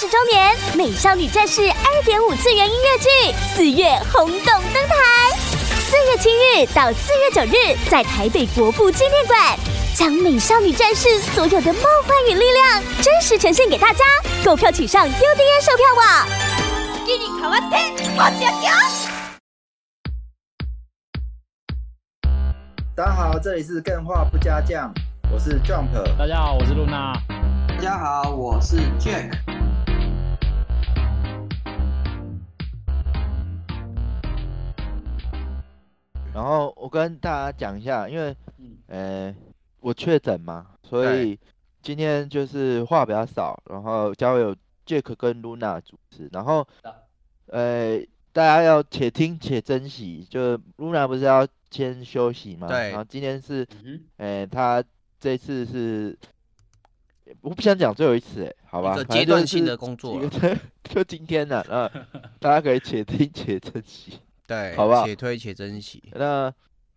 十周年《美少女战士》二点五次元音乐剧四月轰动登台，四月七日到四月九日，在台北国父纪念馆，将《美少女战士》所有的梦幻与力量真实呈现给大家。购票请上 UDN 售票网。大家好，这里是更画不加酱，我是 Jump。大家好，我是露娜。大家好，我是 Jack。然后我跟大家讲一下，因为，呃，我确诊嘛，所以今天就是话比较少，然后交由 Jack 跟 Luna 主持，然后，呃，大家要且听且珍惜，就 Luna 不是要。先休息嘛，对。然后今天是，哎，他这次是，我不想讲最后一次，哎，好吧。阶段性的工作，就今天了，啊，大家可以且听且珍惜，对，好不好？且推且珍惜。那，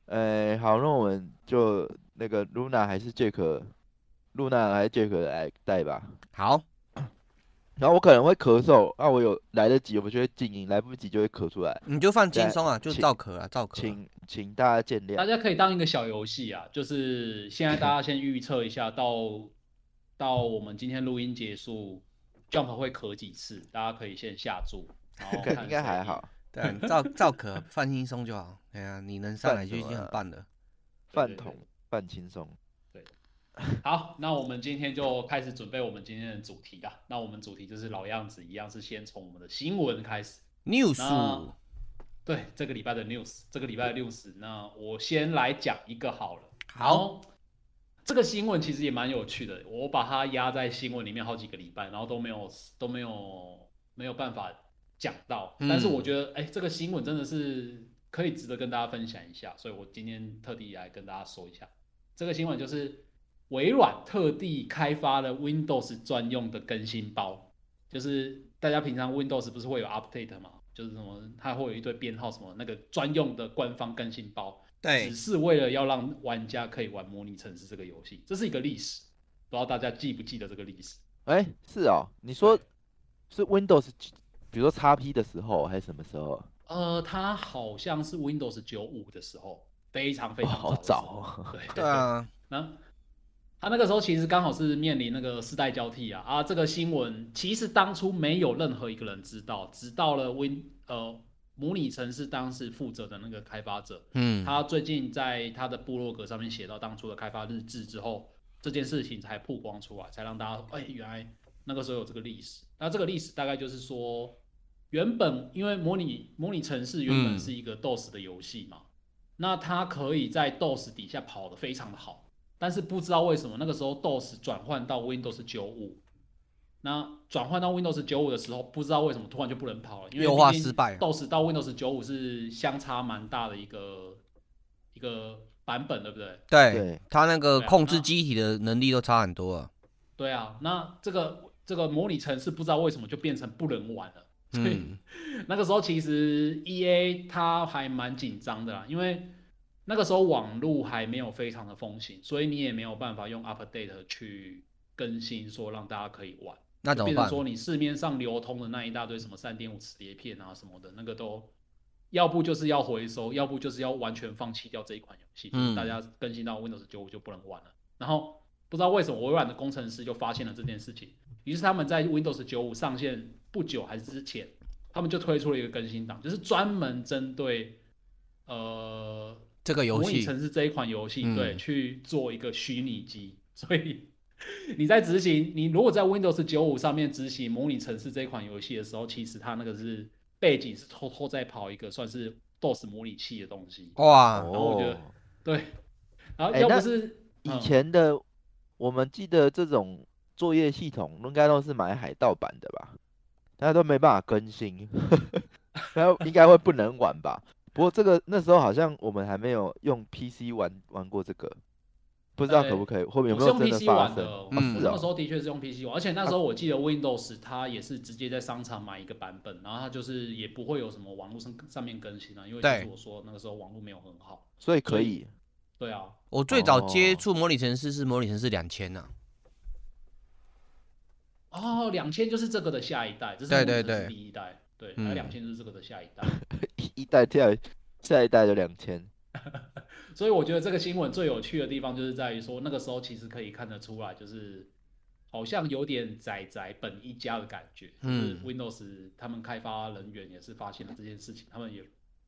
哎，好，那我们就那个 Luna 还是 Jack，Luna 还是 Jack 来带吧。好。然后我可能会咳嗽，那我有来得及，我就会静音；来不及就会咳出来。你就放轻松啊，就照咳啊，照咳。请请大家见谅。大家可以当一个小游戏啊，就是现在大家先预测一下，到到我们今天录音结束，Jump 会咳几次？大家可以先下注，然后 应该还好。对，赵赵可，放轻松就好。哎呀，你能上来就已经很棒了。饭桶，放轻松。对好，那我们今天就开始准备我们今天的主题了。那我们主题就是老样子，一样是先从我们的新闻开始。news，对，这个礼拜的 news，这个礼拜的 news，那我先来讲一个好了。好，这个新闻其实也蛮有趣的，我把它压在新闻里面好几个礼拜，然后都没有都没有没有办法讲到。但是我觉得，哎，这个新闻真的是可以值得跟大家分享一下，所以我今天特地来跟大家说一下。这个新闻就是。微软特地开发了 Windows 专用的更新包，就是大家平常 Windows 不是会有 Update 吗？就是什么它会有一堆编号什么那个专用的官方更新包，对，只是为了要让玩家可以玩模拟城市这个游戏，这是一个历史，不知道大家记不记得这个历史？哎，是哦，你说是 Windows，比如说 XP 的时候还是什么时候？呃，它好像是 Windows 九五的时候，非常非常早，对对啊，那。他那个时候其实刚好是面临那个世代交替啊啊！这个新闻其实当初没有任何一个人知道，直到了 Win 呃模拟城市当时负责的那个开发者，嗯，他最近在他的部落格上面写到当初的开发日志之后，这件事情才曝光出来，才让大家哎原来那个时候有这个历史。那这个历史大概就是说，原本因为模拟模拟城市原本是一个 DOS 的游戏嘛，那它可以在 DOS 底下跑得非常的好。但是不知道为什么那个时候 DOS 转换到 Windows 九五，那转换到 Windows 九五的时候，不知道为什么突然就不能跑了，因为优化失败。DOS 到 Windows 九五是相差蛮大的一个一个版本，对不对？对，它那个控制机体的能力都差很多啊。对啊，那这个这个模拟城市不知道为什么就变成不能玩了。嗯，那个时候其实 EA 它还蛮紧张的啦，因为。那个时候网络还没有非常的风行，所以你也没有办法用 update 去更新，说让大家可以玩。那怎么办？说你市面上流通的那一大堆什么三点五磁碟片啊什么的，那个都要不就是要回收，要不就是要完全放弃掉这一款游戏。嗯。大家更新到 Windows 九五就不能玩了。然后不知道为什么微软的工程师就发现了这件事情，于是他们在 Windows 九五上线不久还是之前，他们就推出了一个更新档，就是专门针对呃。这个游戏模拟城市这一款游戏，对，去做一个虚拟机，所以你在执行，你如果在 Windows 九五上面执行模拟城市这一款游戏的时候，其实它那个是背景是偷偷在跑一个算是 DOS 模拟器的东西。哇，然后我觉得对，然后要不是以前的，我们记得这种作业系统应该都是买海盗版的吧？大家都没办法更新，然后应该会不能玩吧？不过这个那时候好像我们还没有用 PC 玩玩过这个，不知道可不可以，后面有没有真的发生？嗯，那个时候的确是用 PC 玩，而且那时候我记得 Windows 它也是直接在商场买一个版本，然后它就是也不会有什么网络上上面更新啊，因为就是我说那个时候网络没有很好，所以可以。对啊，我最早接触模拟城市是模拟城市两千呐。哦，两千就是这个的下一代，这是对对对第一代，对，嗯那两千就是这个的下一代。一代跳下一代就两千，所以我觉得这个新闻最有趣的地方就是在于说，那个时候其实可以看得出来，就是好像有点仔仔本一家的感觉。就是嗯 Windows 他们开发人员也是发现了这件事情，他们也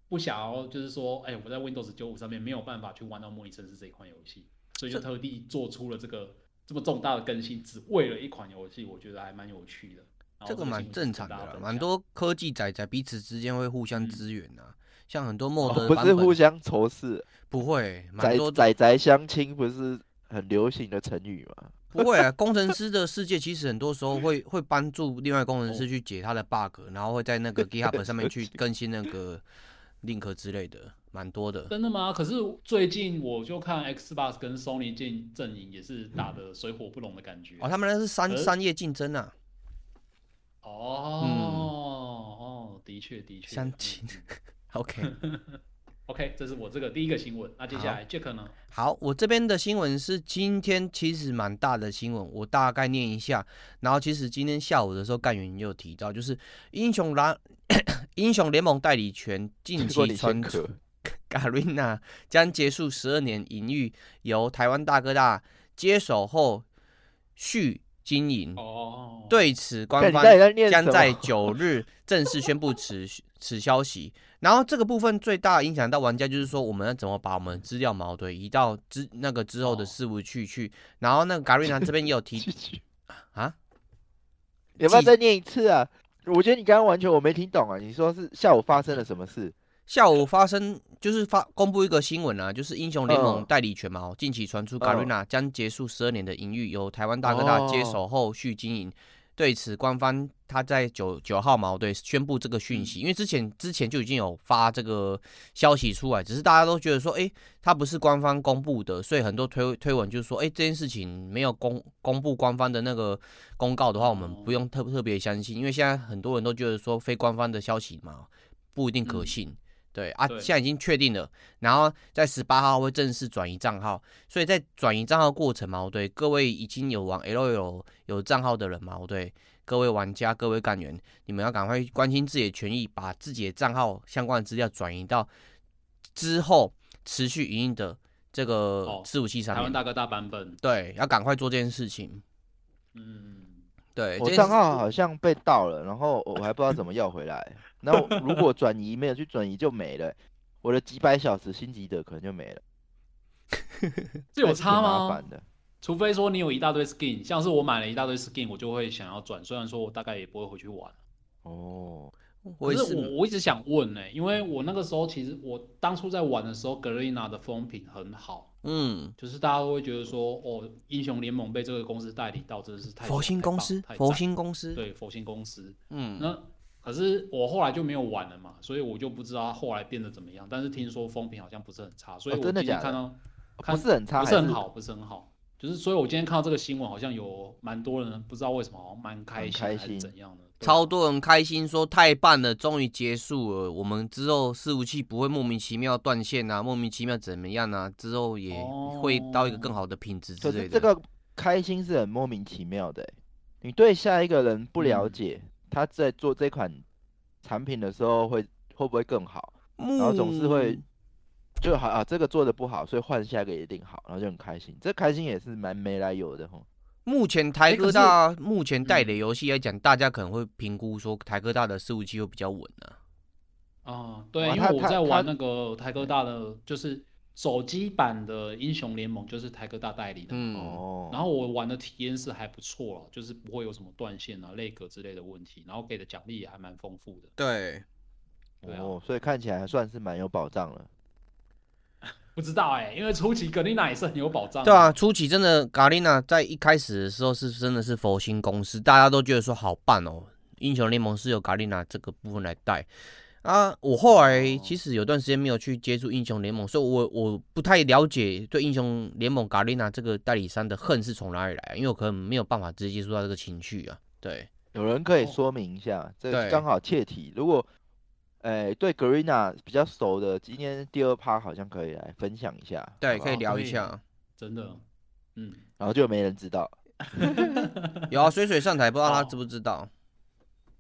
不想要就是说，哎、我在 Windows 九五上面没有办法去玩到《模拟城市》这一款游戏，所以就特地做出了这个这么重大的更新，只为了一款游戏，我觉得还蛮有趣的。这个蛮正常的蛮多科技仔仔彼此之间会互相嗯支援啊。像很多 mod 哦 不是互相仇视，不会，蛮宅多仔仔相亲不是很流行的成语吗？不会啊，工程师的世界其实很多时候会会帮助另外工程哦师去解他的 bug，然后会在那个 GitHub 上面去更新那个 link 之类的，蛮多的。真的吗？可是最近我就看 Xbox 跟 Sony 进阵营也是打的水火不容的感觉。哦，他们那是商商业竞争啊，哦、哦，的确的确。相亲嗯 OK。嗯 OK，这是我这个第一个新闻。那接下来 Jack 呢？好，我这边的新闻是今天其实蛮大的新闻，我大概念一下。然后其实今天下午的时候，干员也有提到，就是英雄蓝 英雄联盟代理权近期传出先咳，，Garena 将结束十二年营运，由台湾大哥大接手后续经营。哦，，对此，官方将在九日正式宣布此 此消息。然后这个部分最大影响到玩家，就是说我们要怎么把我们资料矛盾移到之那个之后的哦事务去去。然后那个 Garena 这边也有提 啊，记有没有再念一次啊？我觉得你刚刚完全我没听懂啊！你说是下午发生了什么事？下午发生就是发公布一个新闻啊，就是英雄联盟嗯代理权嘛，哦近期传出嗯 Garena 将结束十二年的营运，由台湾大哥大接哦手后续经营。对此，官方他在九九号嘛，对，宣布这个讯息，因为之前之前就已经有发这个消息出来，只是大家都觉得说，哎，他不是官方公布的，所以很多推推文就是说，哎，这件事情没有公公布官方的那个公告的话，我们不用特特别相信，因为现在很多人都觉得说非官方的消息嘛，不一定可嗯。信。对啊，对。现在已经确定了，然后在十八号会正式转移账号，所以在转移账号过程嘛，对各位已经有玩 L L 有账号的人嘛，对各位玩家、各位干员，你们要赶快关心自己的权益，把自己的账号相关的资料转移到之后持续营运的这个哦伺服器上面。台湾大哥大版本，对，要赶快做这件事情。嗯，对，我账号好像被盗了，然后我还不知道怎么要回来。那如果转移没有去转移就没了，我的几百小时心急的可能就没了。这有差吗麻烦？的。除非说你有一大堆 skin，像是我买了一大堆 skin，我就会想要转，虽然说我大概也不会回去玩。哦，可是我是我我一直想问呢、因为我那个时候其实我当初在玩的时候 g a r e n a 的风评很好，嗯，就是大家都会觉得说，哦，英雄联盟被这个公司代理到，真的是太佛心公司，佛心公司，对佛心公司。嗯，那可是我后来就没有玩了嘛，所以我就不知道它后来变得怎么样。但是听说风评好像不是很差，所以哦我真的假的今天看到、看不是很差，不是很好，不是很好。就是所以，我今天看到这个新闻，好像有蛮多人不知道为什么，好像蛮开心还是开心怎样的，超多人开心说太棒了，终于结束了。我们之后伺服器不会莫名其妙断线啊，莫名其妙怎么样啊？之后也会到一个更好的品质之类的。可是这个开心是很莫名其妙的欸。你对下一个人不了嗯解，他在做这款产品的时候会会不会更好？然然后总是会就好啊，这个做的不好，所以换下一个一定好，然后就很开心。这开心也是蛮没来由的吼。目前台科大目前代嗯理游戏来讲，大家可能会评估说台科大的伺服器会比较稳啊。啊，对，因为我在玩那个台科大的，就是手机版的英雄联盟，就是台科大代理的。嗯，哦，然后我玩的体验是还不错了，就是不会有什么断线啊、类格之类的问题，然后给的奖励也还蛮丰富的。对，对啊哦，所以看起来还算是蛮有保障了。不知道哎、因为初期格丽娜也是很有保障。对啊，，初期真的 Garena 在一开始的时候是真的是佛心公司，大家都觉得说好棒哦，英雄联盟是由 Garena 这个部分来带啊。我后来其实有段时间没有去接触英雄联盟，所以我我不太了解对英雄联盟 Garena 这个代理商的恨是从哪里来啊，因为我可能没有办法直接接触到这个情绪啊。对，有人可以哦说明一下，这刚好切题。如果诶、对 Garena 比较熟的，今天第二趴好像可以来分享一下，对，好不好可以聊一下。真的，嗯，然后就没人知道。有啊，水水上台，不知道他哦知不知道？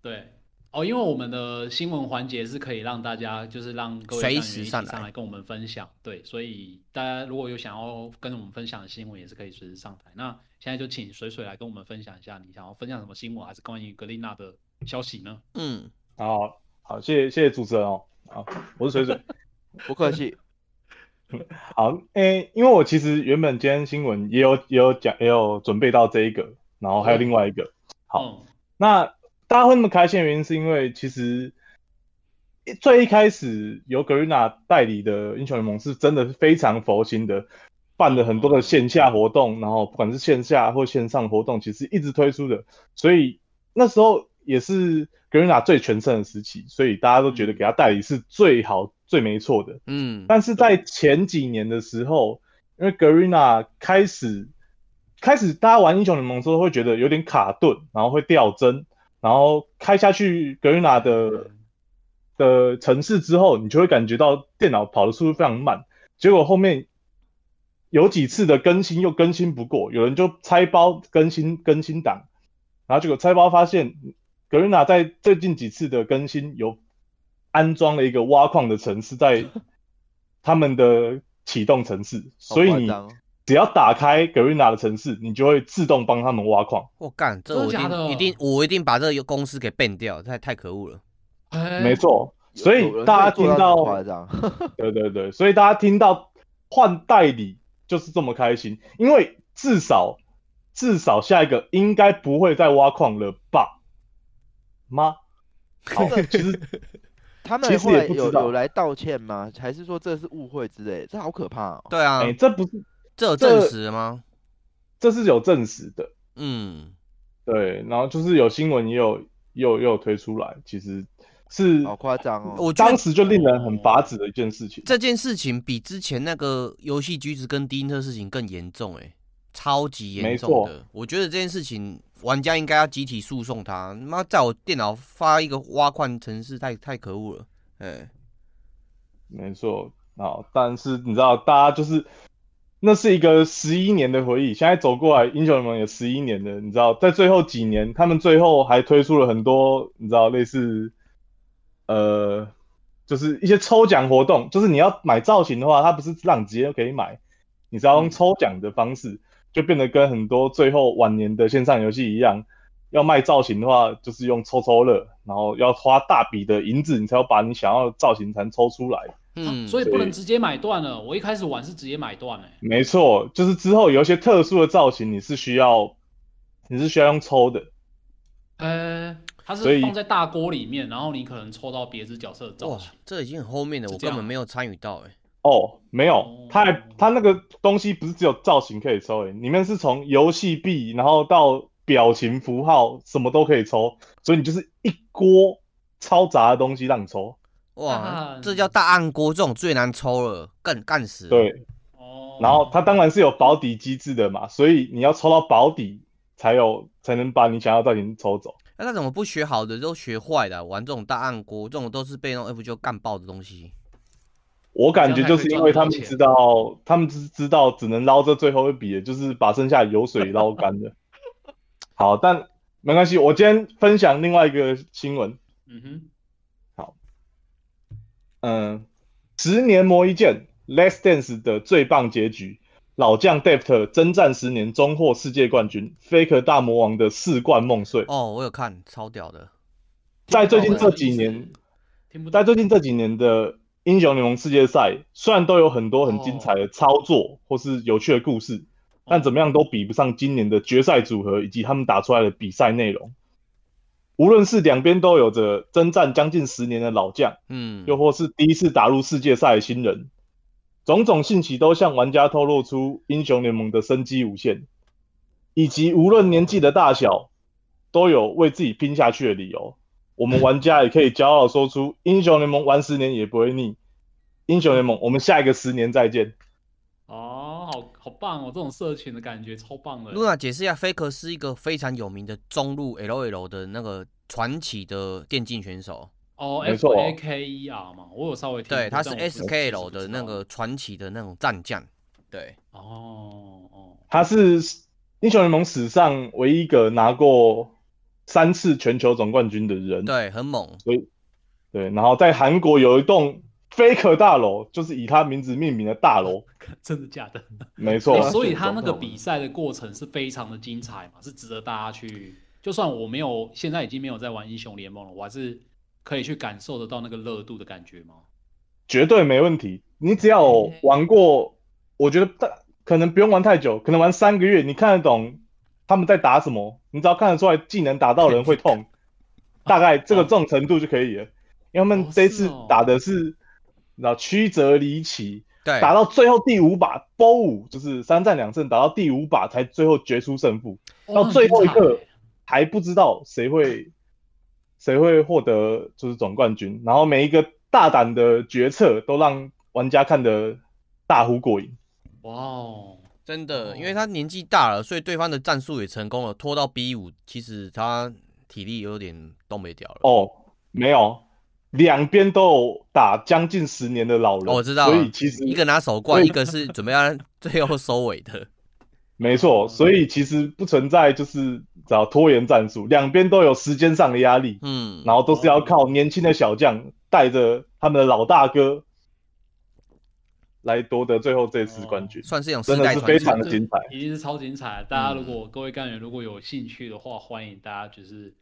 对，哦，因为我们的新闻环节是可以让大家，就是让各位随时上来跟我们分享，对，所以大家如果有想要跟我们分享的新闻，也是可以随时上台。那现在就请水水来跟我们分享一下，你想要分享什么新闻，还是关于格丽娜的消息呢？嗯，好好，谢谢谢谢主持人哦。好，我是水水。不客气。好，诶、因为我其实原本今天新闻也有也有讲，也有准备到这一个，然后还有另外一个。好，嗯，那大家会那么开心的原因，是因为其实一最一开始由格瑞娜代理的英雄联盟是真的是非常佛心的，办了很多的线下活动，然后不管是线下或线上活动，其实一直推出的，所以那时候也是格瑞娜最全盛的时期，所以大家都觉得给他代理是最好最没错的。嗯，但是在前几年的时候，因为 Garena 开始开始大家玩英雄联盟的时候会觉得有点卡顿，然后会掉帧，然后开下去 Garena 的的城市之后，你就会感觉到电脑跑的速度非常慢。结果后面有几次的更新又更新不过，有人就拆包更新更新档，然后结果拆包发现 Garena 在最近几次的更新有安装了一个挖矿的城市在他们的启动城市，所以你只要打开 Garena 的城市，你就会自动帮他们挖矿。我干，这我一真的的定一定我一定把这个公司给 ban 掉，太太可恶了。哎没，错，所以大家听到，对对对，所以大家听到换代理就是这么开心，因为至少至少下一个应该不会再挖矿了吧？吗？好，其实 他们其实后来有也不知道有来道歉吗？还是说这是误会之类？这好可怕哦。对啊哎、，这不是这有这证实了吗？这是有证实的，嗯，对，然后就是有新闻也有也有也有推出来，其实是好夸张哦。我当时就令人很拔指的一件事情。这件事情比之前那个游戏橘子跟低音特事情更严重，哎，超级严重的。我觉得这件事情玩家应该要集体诉讼他。妈，在我电脑发一个挖矿程式，太太可恶了。哎，没错，好，但是你知道，大家就是那是一个十一年的回忆，现在走过来，英雄联盟也十一年了，你知道，在最后几年，他们最后还推出了很多，你知道，类似呃，就是一些抽奖活动，就是你要买造型的话，它不是让你直接可以买，你是要用抽奖的方式，就变得跟很多最后晚年的线上游戏一样。要卖造型的话，就是用抽抽乐，然后要花大笔的银子，你才要把你想要的造型才能抽出来。嗯，所以不能直接买断了。我一开始玩是直接买断哎，没错，就是之后有一些特殊的造型，你是需要，你是需要用抽的。呃，它是放在大锅里面，然后你可能抽到别只角色的造哇型。，这已经很后面了，是这样我根本没有参与到，哎，哦，没有哦，它还它那个东西不是只有造型可以抽，诶，里面是从游戏币，然后到表情符号，什么都可以抽，所以你就是一锅超杂的东西让你抽。哇，干这叫大暗锅，这种最难抽了，干干死了。对，哦，然后它当然是有保底机制的嘛，所以你要抽到保底才有才能把你想要造型抽走。那他怎么不学好的都学坏的啊、玩这种大暗锅，这种都是被那种 F 就干爆的东西。我感觉就是因为他们知道，他们只知道只能捞这最后一笔，就是把剩下的油水捞干的。好，但没关系，我今天分享另外一个新闻。嗯哼，好嗯，十年磨一剑，Less Dance 的最棒结局，老将 Deft 征战十年，终获世界冠军，Faker 大魔王的四冠梦碎。哦，我有看，超屌的。在最近这几年。在最近这几年的英雄联盟世界赛，虽然都有很多很精彩的操作或是有趣的故事，但怎么样都比不上今年的决赛组合以及他们打出来的比赛内容。无论是两边都有着征战将近十年的老将，嗯，又或是第一次打入世界赛的新人，种种信息都向玩家透露出英雄联盟的生机无限，以及无论年纪的大小，都有为自己拼下去的理由。我们玩家也可以骄傲地说出：英雄联盟玩十年也不会腻。英雄联盟，我们下一个十年再见。哦，好好棒哦，这种社群的感觉超棒的。露娜解释一下，Faker 是一个非常有名的中路 LL 的那个传奇的电竞选手。哦，F 没错 A K E R 嘛，我有稍微听。对，他是但我不是 SKL 的那个传奇的那种战将。对，哦哦，他是英雄联盟史上唯一一个拿过三次全球总冠军的人。对，很猛。所以，对，然后在韩国有一栋 Faker 大楼，就是以他名字命名的大楼。真的假的？没错。所以他那个比赛的过程是非常的精彩嘛，是值得大家去。就算我没有，现在已经没有在玩英雄联盟了，我还是可以去感受得到那个热度的感觉吗？绝对没问题。你只要玩过，我觉得大可能不用玩太久，可能玩三个月，你看得懂他们在打什么，你只要看得出来技能打到人会痛，大概这个这种程度就可以了。因为他们这次打的是，你知道曲折离奇，对，打到最后第五把 BO 五，就是三战两胜，打到第五把才最后决出胜负，到最后一刻。还不知道谁会谁会获得就是总冠军，然后每一个大胆的决策都让玩家看得大呼过瘾。哇哦，真的，因为他年纪大了，所以对方的战术也成功了，拖到 B 五，其实他体力有点都没掉了。哦，没有，两边都有打将近十年的老人，我知道，所以其实一个拿手冠，一个是准备要最后收尾的。没错，所以其实不存在就是找拖延战术，两边都有时间上的压力，嗯，然后都是要靠年轻的小将带着他们的老大哥来夺得最后这次冠军，算是一种真的是非常的精彩，一定是超精彩。大家如果各位干员如果有兴趣的话，欢迎大家就是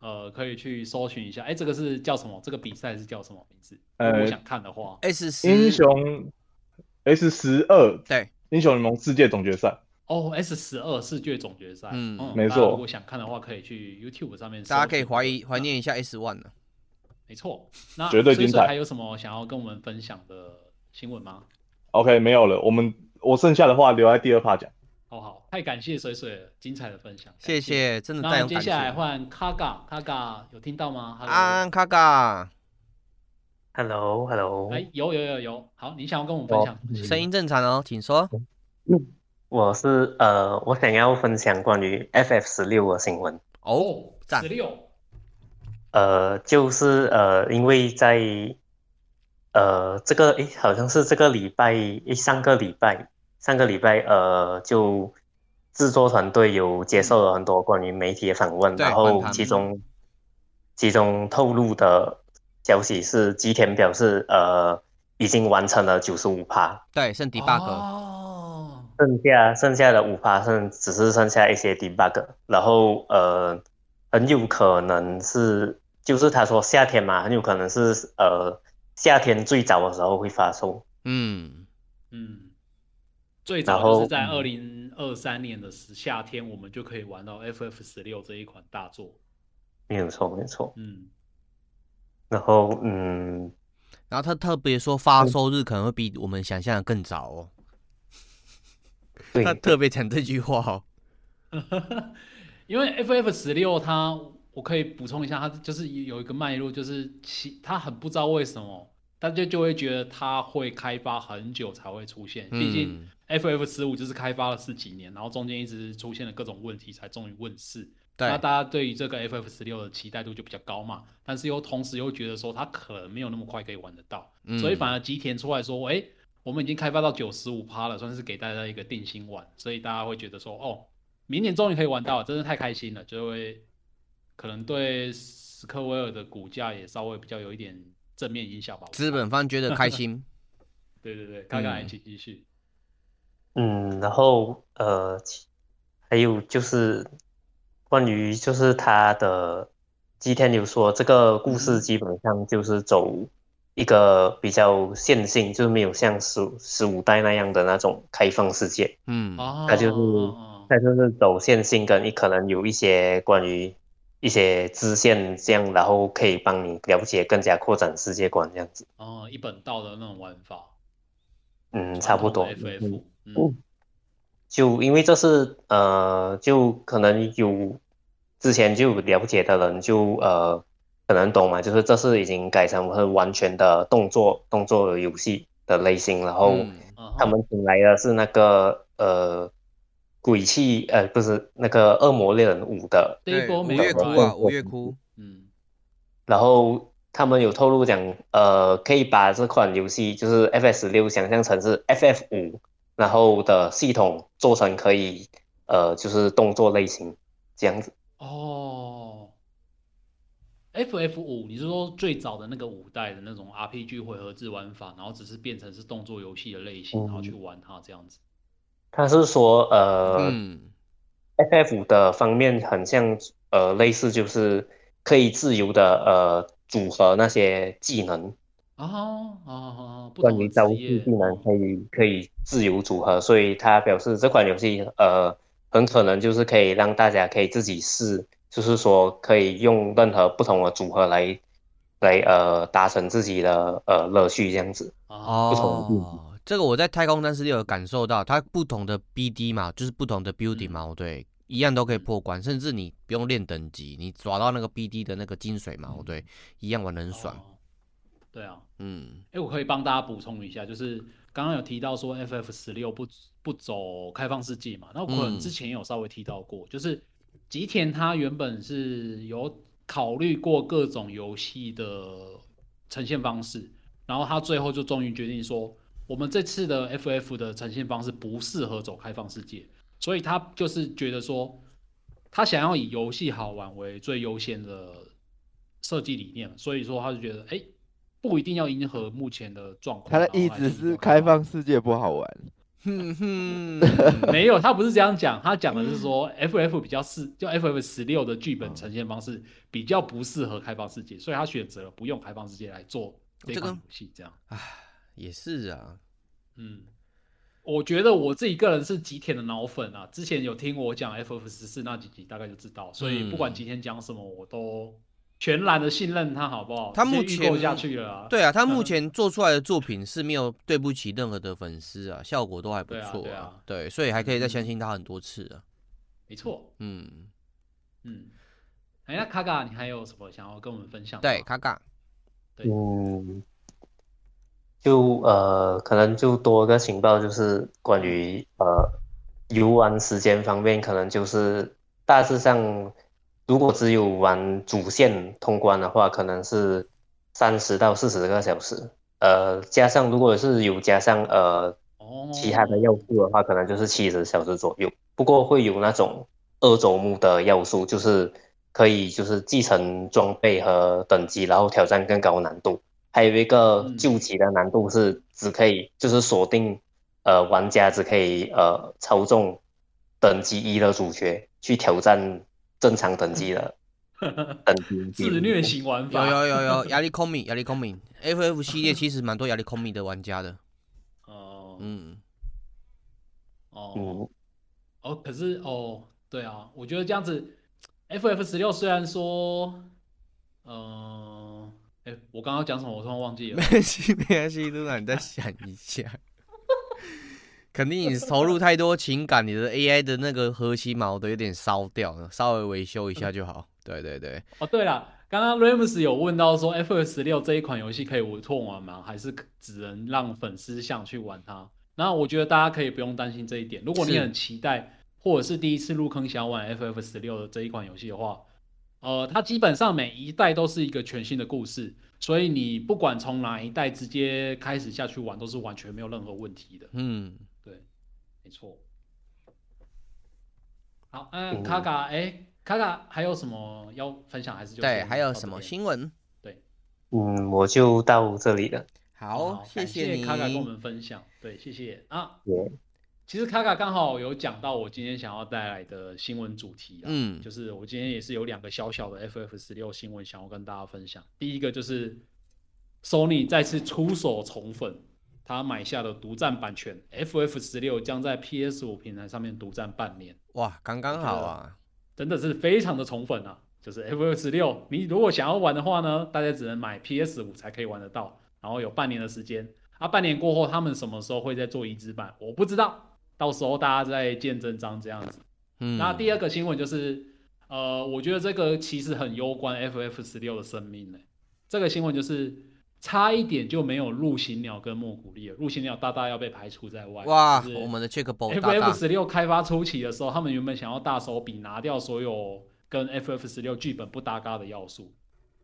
呃可以去搜寻一下，哎，这个是叫什么？这个比赛是叫什么名字？呃，我想看的话，S 英雄 S 十二对英雄联盟世界总决赛。哦，S 十二世界总决赛，嗯，没错。如果想看的话，可以去 YouTube 上面。大家可以怀疑怀念一下 S One 呢。没错，那绝对精彩。还有什么想要跟我们分享的新闻吗？OK，没有了。我们我剩下的话留在第二 part 讲。好好，太感谢水水了精彩的分享，谢谢，真的。那接下来换 Kaga，Kaga 有听到吗？安 Kaga，Hello，Hello。哎，有有有有，好，你想要跟我们分享？声音正常哦，请说。我是呃，我想要分享关于 FF 十六的新闻哦，十六，呃，就是呃，因为在呃这个诶，好像是这个礼拜诶，上个礼拜上个礼拜呃，就制作团队有接受了很多关于媒体的访问，然后其中其中透露的消息是，吉田表示呃，已经完成了九十五趴，对，剩 debug。剩下剩下的五趴剩只是剩下一些 debug，然后呃很有可能是就是他说夏天嘛，很有可能是呃夏天最早的时候会发售。嗯嗯，最早就是在二零二三年的时夏天，我们就可以玩到 FF 十六这一款大作。没有错，没错。嗯，然后嗯，然后他特别说发售日可能会比我们想象的更早哦。他特别讲这句话哦，因为 FF 十六，它我可以补充一下，它就是有一个脉络，就是其他很不知道为什么，大家就会觉得它会开发很久才会出现。毕竟 FF 十五就是开发了十几年，然后中间一直出现了各种问题，才终于问世。那大家对于这个 FF 十六的期待度就比较高嘛，但是又同时又觉得说它可能没有那么快可以玩得到，所以反而吉田出来说，哎。我们已经开发到九十五趴了，算是给大家一个定心丸，所以大家会觉得说，哦，明年终于可以玩到，真的太开心了，就会可能对史克威尔的股价也稍微比较有一点正面影响吧。资本方觉得开心，对 对对，看看一起继续。嗯，然后呃，还有就是关于就是他的，今天有说这个故事基本上就是走。一个比较线性，就是没有像十十五代那样的那种开放世界，嗯，它就是它就是走线性，跟你可能有一些关于一些支线这样，然后可以帮你了解更加扩展世界观这样子。哦，一本道的那种玩法，嗯，差不多。FF，嗯，就因为这是呃，就可能有之前就了解的人就呃。可能懂嘛？就是这是已经改成是完全的动作动作游戏的类型，然后他们请来的是那个呃鬼泣呃不是那个恶魔猎人五的五月哭啊五月哭。嗯，然后他们有透露讲呃可以把这款游戏就是 FS 六想象成是 FF 五，然后的系统做成可以呃就是动作类型这样子。哦，FF 五，你是说最早的那个五代的那种 RPG 回合制玩法，然后只是变成是动作游戏的类型，然后去玩它这样子？他是说呃。嗯。FF 的方面很像，呃，类似就是可以自由的呃组合那些技能啊啊啊！关于招式技能可以可以自由组合，所以他表示这款游戏呃很可能就是可以让大家可以自己试，就是说可以用任何不同的组合来来呃达成自己的呃乐趣这样子。哦。这个我在太空三十六有感受到，它不同的 BD 嘛，就是不同的 building 嘛，对，一样都可以破关，甚至你不用练等级，你抓到那个 BD 的那个精髓嘛，对，一样玩的很爽。对啊，嗯，哎，我可以帮大家补充一下，就是刚刚有提到说 FF 十六不不走开放世界嘛，那我可能之前有稍微提到过，就是吉田他原本是有考虑过各种游戏的呈现方式，然后他最后就终于决定说。我们这次的 FF 的呈现方式不适合走开放世界，所以他就是觉得说，他想要以游戏好玩为最优先的设计理念，所以说他就觉得，哎，不一定要迎合目前的状况。他的意思是开放世界不好玩，哼哼，没有，他不是这样讲，他讲的是说 FF 比较适，就 FF 十六的剧本呈现方式比较不适合开放世界，所以他选择了不用开放世界来做这款游戏，这样。也是啊，嗯，我觉得我自己个人是吉田的脑粉啊。之前有听我讲 FF 十四那几集，大概就知道。所以不管吉田讲什么，我都全然的信任他，好不好？他目前下去了啊。对啊，他目前做出来的作品是没有对不起任何的粉丝啊，效果都还不错啊。对，所以还可以再相信他很多次啊。没错。嗯嗯。哎，那卡卡，你还有什么想要跟我们分享？对，卡卡。对。嗯。就呃，可能就多个情报，就是关于呃游玩时间方面，可能就是大致上，如果只有玩主线通关的话，可能是三十到四十个小时。呃，加上如果是有加上呃其他的要素的话，可能就是七十小时左右。不过会有那种二周目的要素，就是可以就是继承装备和等级，然后挑战更高难度。还有一个救急的难度是只可以就是锁定，呃，玩家只可以呃操纵等级一的主角去挑战正常等级的 等级。自虐型玩法。有有有有压力空米压力空米，FF 系列其实蛮多压力空米的玩家的。哦。嗯。哦。哦，可是哦，对啊，我觉得这样子，FF 十六虽然说，嗯。哎，我刚刚讲什么？我突然忘记了。没关系，没关系，露娜，你再想一下。肯定你投入太多情感，你的 AI 的那个核心毛都有点烧掉了，稍微维修一下就好。对对对。哦，对了，刚刚 Rams 有问到说，FF 十六这一款游戏可以无痛玩吗？还是只能让粉丝想去玩它？那我觉得大家可以不用担心这一点。如果你很期待，或者是第一次入坑想玩 FF 十六的这一款游戏的话。呃，它基本上每一代都是一个全新的故事，所以你不管从哪一代直接开始下去玩，都是完全没有任何问题的。嗯，对，没错。好，嗯，卡卡，哎，卡卡还有什么要分享？还是对，还有什么新闻？对，嗯，我就到这里了。好，谢谢你，卡卡跟我们分享。对，谢谢啊。其实卡卡刚好有讲到我今天想要带来的新闻主题啊，嗯，就是我今天也是有两个小小的 FF 十六新闻想要跟大家分享。第一个就是 Sony 再次出手宠粉，他买下的独占版权，FF 十六将在 PS 五平台上面独占半年。哇，刚刚好啊，真的是非常的宠粉啊！就是 FF 十六，你如果想要玩的话呢，大家只能买 PS 五才可以玩得到，然后有半年的时间。啊，半年过后他们什么时候会再做移植版，我不知道。到时候大家再见真章这样子。嗯，那第二个新闻就是，呃，我觉得这个其实很攸关 FF 十六的生命呢。这个新闻就是差一点就没有陆行鸟跟莫古力了，陆行鸟大大要被排除在外。哇，我们的 Jack 包 FF 十六开发初期的时候，他们原本想要大手笔拿掉所有跟 FF 十六剧本不搭嘎的要素。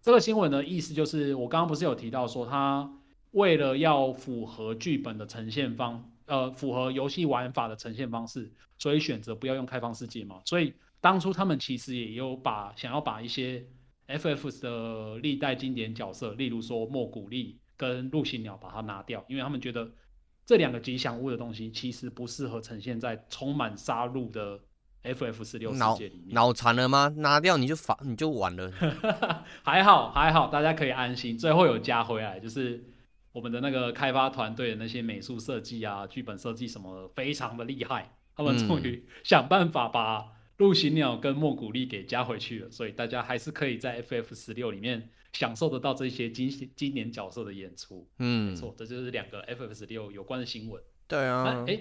这个新闻的意思就是，我刚刚不是有提到说，他为了要符合剧本的呈现方。呃符合游戏玩法的呈现方式，所以选择不要用开放世界嘛。所以当初他们其实也有把想要把一些 FF 的历代经典角色，例如说莫古力跟陆行鸟把它拿掉，因为他们觉得这两个吉祥物的东西其实不适合呈现在充满杀戮的 FF 十六世界里面。脑残了吗？拿掉你就罚你就完了。还好还好，大家可以安心。最后有加回来，就是我们的那个开发团队的那些美术设计啊、剧本设计什么的，非常的厉害。他们终于想办法把陆行鸟跟莫古力给加回去了，所以大家还是可以在 FF 十六里面享受得到这些经经典角色的演出。嗯没嗯，错，这就是两个 FF 十六有关的新闻。对啊哎、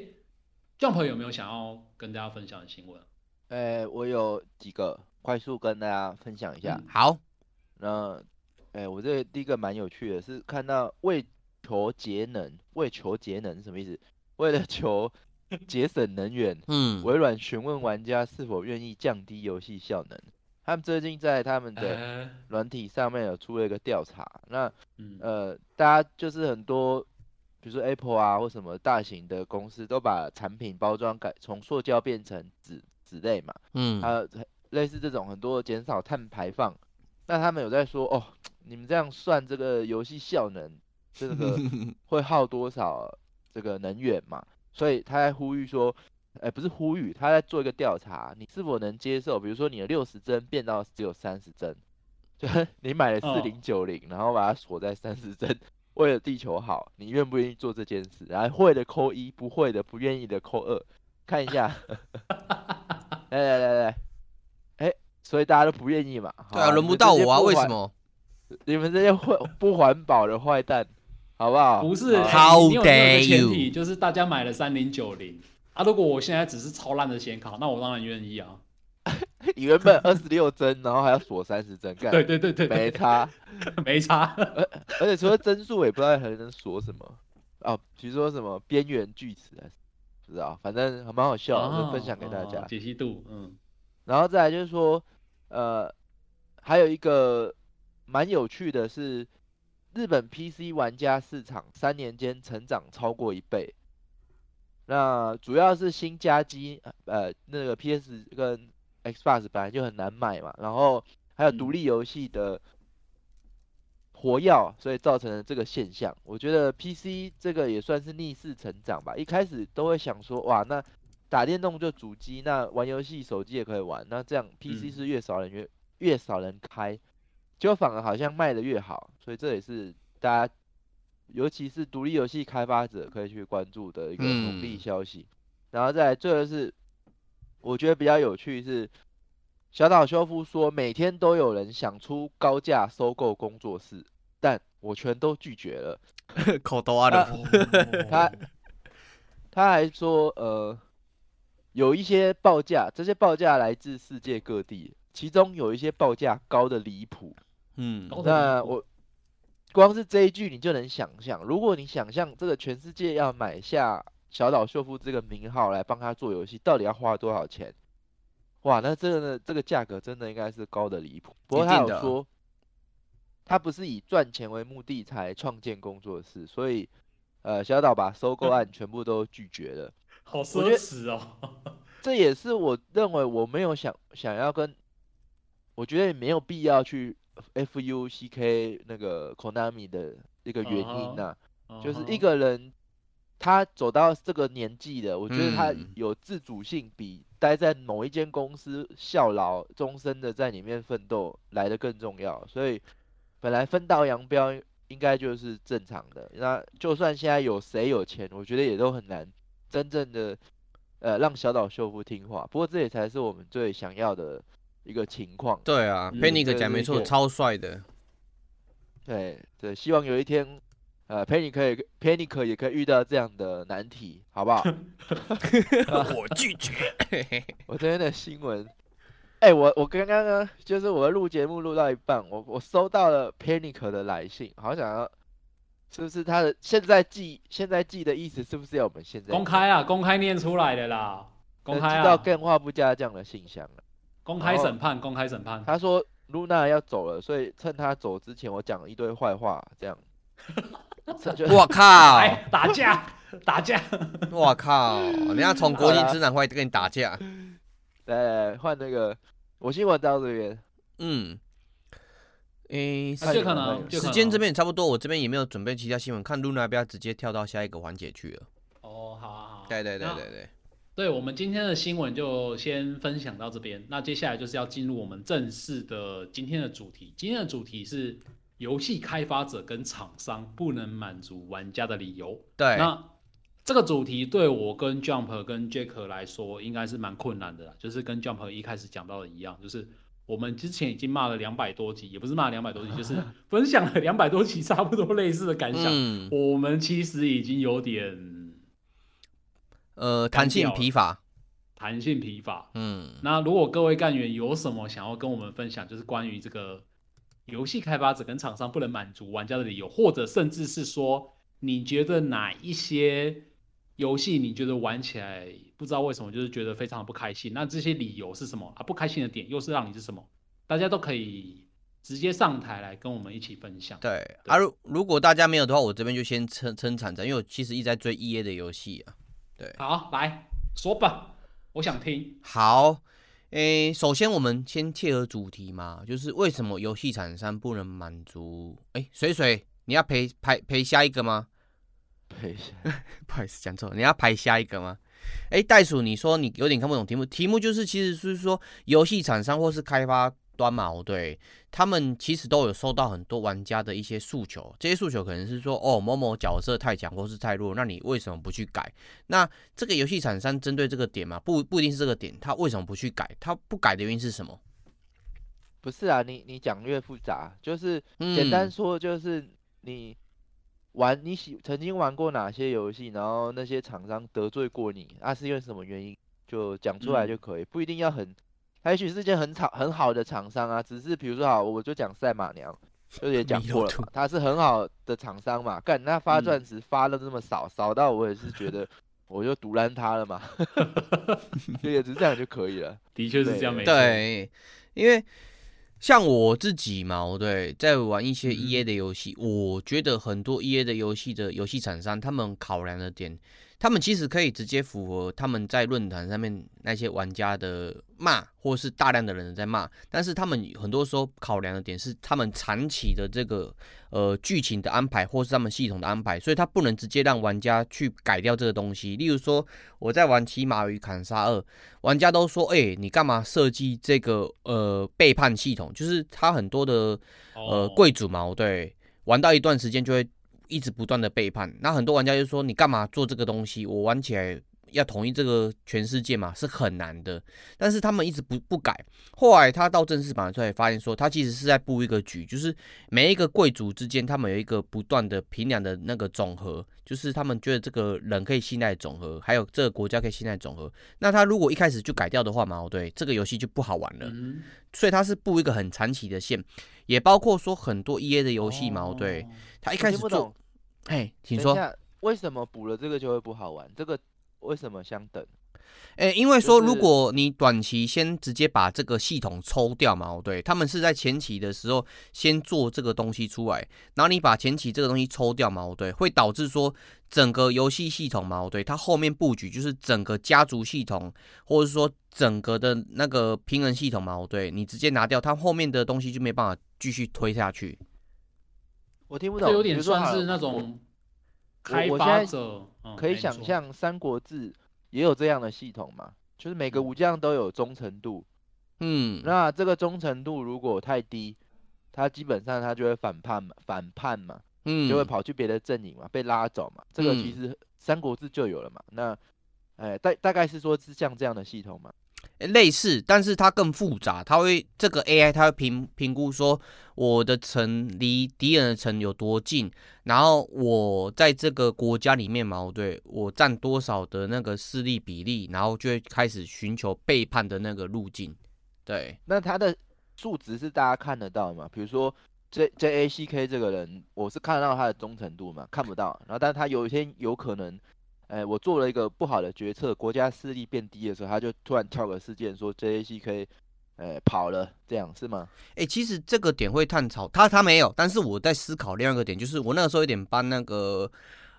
，Jump 有没有想要跟大家分享的新闻？哎，我有几个快速跟大家分享一下。嗯好，那，哎，我这第一个蛮有趣的，是看到为求节能，为求节能是什么意思？为了求 节省能源，嗯，微软询问玩家是否愿意降低游戏效能。他们最近在他们的呃软体上面有出了一个调查，那嗯呃，大家就是很多，比如说 Apple 啊或什么大型的公司都把产品包装改从塑胶变成纸纸类嘛，嗯，还有类似这种很多减少碳排放。那他们有在说哦，你们这样算这个游戏效能，这个 会耗多少这个能源嘛？所以他在呼吁说，哎、不是呼吁，他在做一个调查，你是否能接受，比如说你的六十帧变到只有三十帧，就是 你买了四哦零九零，然后把它锁在三十帧，为了地球好，你愿不愿意做这件事？然后会的扣一，不会的不愿意的扣二，看一下，来来来来，哎、所以大家都不愿意嘛？对啊，轮不到我啊，为什？么？你们这些坏不环保的坏蛋，好不好？不是，你你有你有 How 个 dare 前 you 提就是大家买了三零九零啊。如果我现在只是超烂的显卡，那我当然愿意啊。你原本二十六帧，然后还要锁三十帧，干对对对对对，没差。没差。而且除了帧数，也不知道还能锁什么哦，比如说什么边缘锯齿还是不知道，反正还蛮好笑的，就分享给大家哦。解析度，嗯，然后再来就是说，呃，还有一个蛮有趣的是，日本 PC 玩家市场三年间成长超过一倍。那主要是新加机，呃，那个 PS 跟 Xbox 本来就很难买嘛，然后还有独立游戏的活药，所以造成了这个现象。我觉得 PC 这个也算是逆势成长吧。一开始都会想说，哇，那打电动就主机，那玩游戏手机也可以玩，那这样 PC 嗯是越少人越越少人开，结果反而好像卖的越好，所以这也是大家，尤其是独立游戏开发者可以去关注的一个红利嗯消息。然后再来，最后是我觉得比较有趣是，小岛修夫说每天都有人想出高价收购工作室，但我全都拒绝了。口头啊的，他他还说，呃，有一些报价，这些报价来自世界各地，其中有一些报价高的离谱。嗯，那我光是这一句你就能想象，如果你想象这个全世界要买下小岛秀夫这个名号来帮他做游戏，到底要花多少钱？哇，那这个呢，这个价格真的应该是高的离谱。不过他有说，他不是以赚钱为目的才创建工作室，所以呃，小岛把收购 案全部都拒绝了。好我觉奢得侈哦。这也是我认为我没有想想要跟，我觉得也没有必要去 F U C K 那个 Konami 的一个原因嗯哼呐、就是一个人他走到这个年纪的，我觉得他嗯有自主性，比待在某一间公司效劳终身的在里面奋斗来的更重要，所以本来分道扬镳应该就是正常的。那就算现在有谁有钱，我觉得也都很难真正的呃让小岛秀夫听话。不过这也才是我们最想要的一个情况。对啊嗯，Panic 讲没错，超帅的。对对，希望有一天，呃，Panic 可以 Panic 也可以遇到这样的难题，好不好？我拒绝。我这边的新闻，哎、我我刚刚呢，就是我录节目录到一半，我我收到了 Panic 的来信，好想要，是不是他的现在记现在记的意思是不是要我们现在公开啊，公开念出来的啦，公呃开啊，寄到更话不加酱的信箱了？公开审判，公开审判。他说 Luna 要走了，所以趁他走之前，我讲了一堆坏话，这样。我靠！来打架打架，我靠！人家从国际资产会跟你打架。来换那个，我新闻到这边，嗯，诶，啊就可能就可能时间这边也差不多，我这边也没有准备其他新闻，看露娜要不要直接跳到下一个环节去了。哦，好啊好啊，对对对对对，对，我们今天的新闻就先分享到这边。那接下来就是要进入我们正式的今天的主题。今天的主题是游戏开发者跟厂商不能满足玩家的理由。对，那这个主题对我跟 Jump 跟 Jack 来说，应该是蛮困难的啦。就是跟 Jump 一开始讲到的一样，就是我们之前已经骂了两百多集，也不是骂两百多集，就是 分享了两百多集差不多类似的感想。嗯，我们其实已经有点呃，弹性疲乏，弹性疲乏。嗯，那如果各位干员有什么想要跟我们分享，就是关于这个游戏开发者跟厂商不能满足玩家的理由，或者甚至是说你觉得哪一些游戏你觉得玩起来不知道为什么就是觉得非常不开心，那这些理由是什么啊？不开心的点又是让你是什么？大家都可以直接上台来跟我们一起分享。对。啊，如如果大家没有的话，我这边就先撑撑场子，因为我其实一直在追 E A 的游戏啊。好，来说吧，我想听。好，诶，首先我们先切合主题嘛，就是为什么游戏厂商不能满足？诶，水水，你要陪排陪下一个吗？陪一下，不好意思，讲错了，你要排下一个吗？哎，袋鼠，你说你有点看不懂题目，题目就是其实是说游戏厂商或是开发端嘛，哦对，他们其实都有收到很多玩家的一些诉求，这些诉求可能是说哦某某角色太强或是太弱，那你为什么不去改？那这个游戏厂商针对这个点嘛，不不一定是这个点，他为什么不去改？他不改的原因是什么？不是啊，你你讲越复杂，就是嗯简单说就是你玩你喜曾经玩过哪些游戏，然后那些厂商得罪过你，啊是因为什么原因，就讲出来就可以，不一定要很，它也许是件很好很好的厂商啊，只是比如说好，我就讲赛马娘，就也讲过了嘛，他是很好的厂商嘛，干那发嗯钻石发的这么少，少到我也是觉得我就独揽他了嘛，就也只是这样就可以了。的确是这样，没错。对，因为像我自己嘛，我对在玩一些嗯 E A 的游戏，我觉得很多 E A 的游戏的游戏厂商，他们考量的点，他们其实可以直接符合他们在论坛上面那些玩家的骂，或是大量的人在骂，但是他们很多时候考量的点是他们长期的这个呃剧情的安排，或是他们系统的安排，所以他不能直接让玩家去改掉这个东西。例如说，我在玩《骑马与砍杀二》，玩家都说：“哎、你干嘛设计这个呃背叛系统？就是他很多的呃贵族嘛，对，玩到一段时间就会一直不断的背叛。那很多玩家就说：你干嘛做这个东西？我玩起来要统一这个全世界嘛，是很难的。但是他们一直不不改。后来他到正式版出来，发现说他其实是在布一个局，就是每一个贵族之间，他们有一个不断的平量的那个总和，就是他们觉得这个人可以信赖总和，还有这个国家可以信赖总和。那他如果一开始就改掉的话嘛，对，这个游戏就不好玩了。嗯所以它是布一个很长期的线，也包括说很多 E A 的游戏嘛，哦对，他一开始做哎，请说，为什么补了这个就会不好玩？这个为什么相等？哎，因为说如果你短期先直接把这个系统抽掉嘛，对，他们是在前期的时候先做这个东西出来，然后你把前期这个东西抽掉嘛，对，会导致说整个游戏系统嘛，对，它后面布局就是整个家族系统，或者是说整个的那个平衡系统嘛，对，你直接拿掉，它后面的东西就没办法继续推下去。我听不懂。这有点算是那种开我现在发者，嗯可以想象《三国志》也有这样的系统嘛，就是每个武将都有忠诚度。嗯，那这个忠诚度如果太低，他基本上他就会反叛嘛，反叛嘛，嗯，就会跑去别的阵营嘛，被拉走嘛。这个其嗯实《三国志》就有了嘛。那，哎，大大概是说是像这样的系统嘛。类似，但是它更复杂。它会这个 AI，它会评评估说我的城离敌人的城有多近，然后我在这个国家里面嘛，对我占多少的那个势力比例，然后就会开始寻求背叛的那个路径。对，那它的数值是大家看得到嘛？比如说 J J A C K 这个人，我是看得到他的忠诚度嘛，看不到。然后，但是他有一天有可能，哎，我做了一个不好的决策，国家势力变低的时候，他就突然跳个事件说 J A C K，哎跑了，这样是吗？哎、其实这个点会探讨，他他没有，但是我在思考另外一个点，就是我那个时候有点帮那个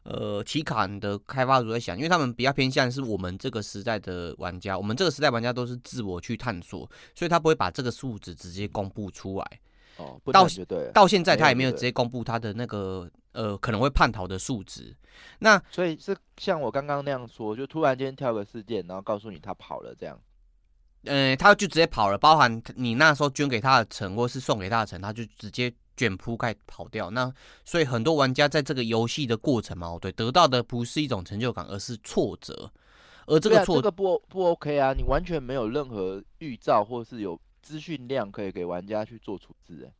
呃奇卡的开发组在想，因为他们比较偏向是我们这个时代的玩家，我们这个时代玩家都是自我去探索，所以他不会把这个数值直接公布出来。哦，到对。到现在他也没有直接公布他的那个呃可能会叛逃的数值。那所以是像我刚刚那样说，就突然间跳个事件，然后告诉你他跑了这样。呃，他就直接跑了，包含你那时候捐给他的城，或是送给他的城，他就直接卷铺盖跑掉。那所以很多玩家在这个游戏的过程嘛，对，得到的不是一种成就感，而是挫折。而这个挫，这个不不 OK 啊，你完全没有任何预兆或是有资讯量可以给玩家去做处置、欸。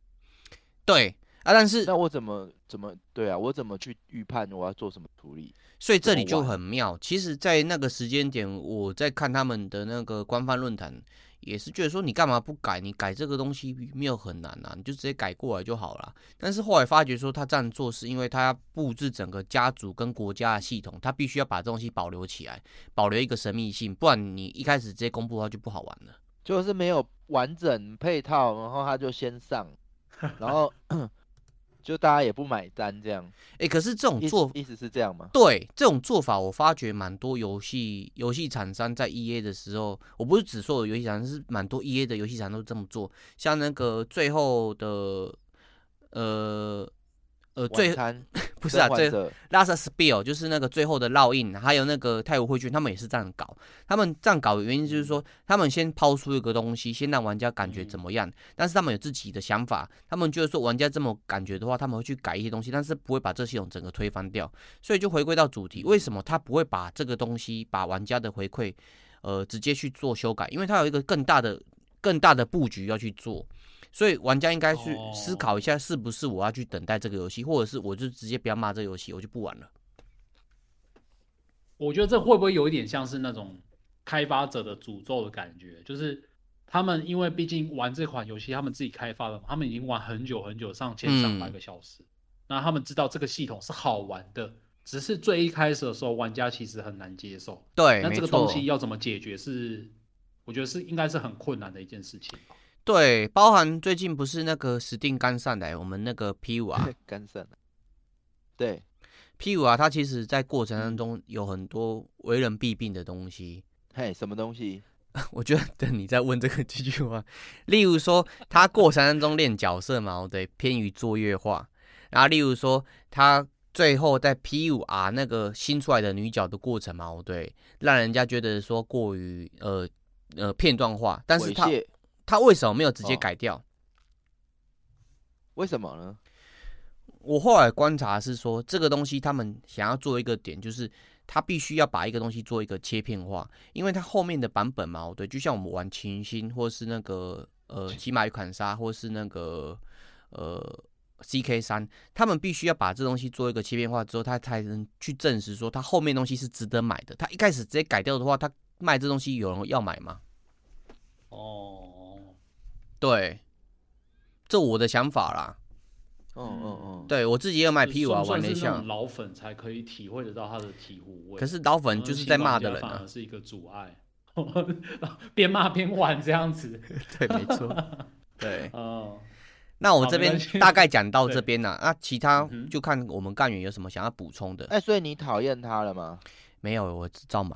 对啊，但是那我怎么怎么对啊？我怎么去预判我要做什么处理？所以这里就很妙。其实，在那个时间点，我在看他们的那个官方论坛，也是觉得说，你干嘛不改？你改这个东西没有很难啊，你就直接改过来就好了。但是后来发觉说，他这样做是因为他要布置整个家族跟国家的系统，他必须要把这东西保留起来，保留一个神秘性，不然你一开始直接公布的话就不好玩了。就是没有完整配套，然后他就先上，然后 就大家也不买单，这样。哎、可是这种意做思意思是这样吗？对这种做法，我发觉蛮多游戏游戏厂商在 E A 的时候，我不是只说有游戏厂商，是蛮多 E A 的游戏厂商都这么做。像那个最后的呃呃最 不是啊，最 Last Spill 就是那个最后的烙印，还有那个太古汇卷，他们也是这样搞。他们这样搞的原因就是说，他们先抛出一个东西，先让玩家感觉怎么样，但是他们有自己的想法，他们觉得说玩家这么感觉的话，他们会去改一些东西，但是不会把这系统整个推翻掉。所以就回归到主题，为什么他不会把这个东西，把玩家的回馈，呃，直接去做修改？因为他有一个更大的、更大的布局要去做。所以玩家应该去思考一下，是不是我要去等待这个游戏，或者是我就直接不要骂这个游戏，我就不玩了。我觉得这会不会有一点像是那种开发者的诅咒的感觉？就是他们因为毕竟玩这款游戏，他们自己开发的嘛，他们已经玩很久很久，上千上百个小时。那他们知道这个系统是好玩的，只是最一开始的时候，玩家其实很难接受。对，那这个东西要怎么解决是？我觉得是应该是很困难的一件事情。对，包含最近不是那个史定干散来，我们那个 P 五啊 干散了。对，，P 五啊，它其实在过程当中有很多为人弊病的东西。嘿，什么东西？我觉得等你再问这个这句话，例如说他过程当中练角色嘛，对，偏于作业化，然后例如说他最后在 P 五 R 那个新出来的女角的过程嘛，对，让人家觉得说过于呃呃片段化，但是他他为什么没有直接哦改掉？为什么呢？我后来观察是说，这个东西他们想要做一个点，就是他必须要把一个东西做一个切片化，因为它后面的版本嘛，对，就像我们玩群星，或是那个呃骑马与砍杀，或是那个呃 CK 三，他们必须要把这东西做一个切片化之后，他才能去证实说他后面东西是值得买的。他一开始直接改掉的话，他卖这东西有人要买吗？哦，对，这我的想法啦。嗯嗯嗯，对我自己也有买就 P 五啊，玩了一下老粉才可以体会得到他的体悟味。可是老粉就是在骂的人啊。是一个阻碍，边骂边玩这样子。对，没错。对，哦，那我这边大概讲到 对这边了，那其他就看我们干员有什么想要补充的。哎，所以你讨厌他了吗？没有，我照买。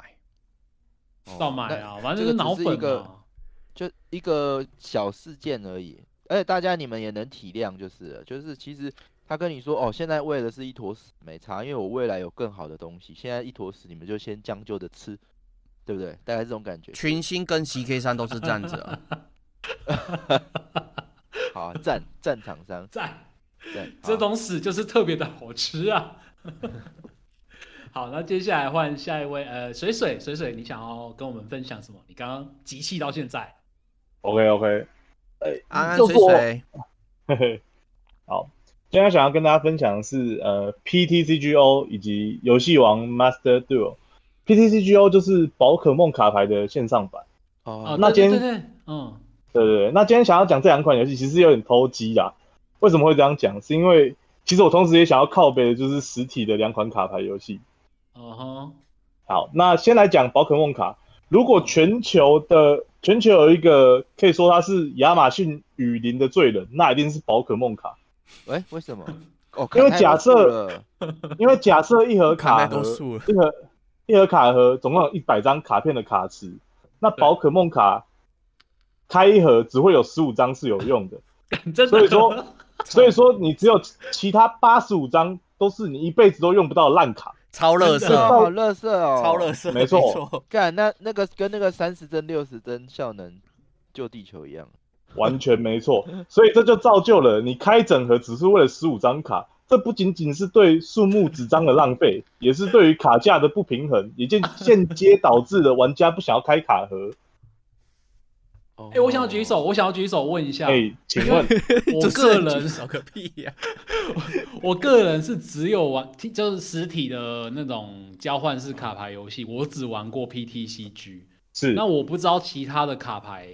哦照买啊，反这个正就是脑粉只是一个嘛。就一个小事件而已，而且大家你们也能体谅，就是了就是其实他跟你说哦，现在喂的是一坨屎，没差，因为我未来有更好的东西，现在一坨屎你们就先将就着吃，对不对？大概这种感觉。群星跟 CK 三都是这样子啊。好啊，赞赞厂商，赞，赞。这种屎就是特别的好吃啊。好，那接下来换下一位，呃，水水水水，你想要跟我们分享什么？你刚刚集气到现在，OK OK，安安就是我水水，嘿嘿，好，今天想要跟大家分享的是呃 PTCGO 以及游戏王 Master Duel。PTCGO 就是宝可梦卡牌的线上版。哦哦，，那今天对对对对，嗯，对对对，那今天想要讲这两款游戏，其实有点偷鸡啦。为什么会这样讲？是因为其实我同时也想要靠背的就是实体的两款卡牌游戏。哦哼，好，那先来讲宝可梦卡。如果全球的全球有一个可以说他是亚马逊雨林的罪人，那一定是宝可梦卡。哎，为什么？哦，因为假设 因为假设一盒 卡盒一盒一盒卡盒总共有一百张卡片的卡池，那宝可梦卡开一盒只会有十五张是有用的，的，所以说所以说你只有其他八十五张都是你一辈子都用不到烂卡。超乐色，好乐色哦，超乐色，没错。干那那个跟那个三十帧、六十帧效能救地球一样。完全没错，所以这就造就了你开整盒只是为了十五张卡，这不仅仅是对数目纸张的浪费，也是对于卡价的不平衡，也间间接导致了玩家不想要开卡盒。哦哎、我想要举手，我想要举手问一下，哎、请问，我个人少个屁呀！我个人是只有玩，就是实体的那种交换式卡牌游戏，我只玩过 PTCG。是那我不知道其他的卡牌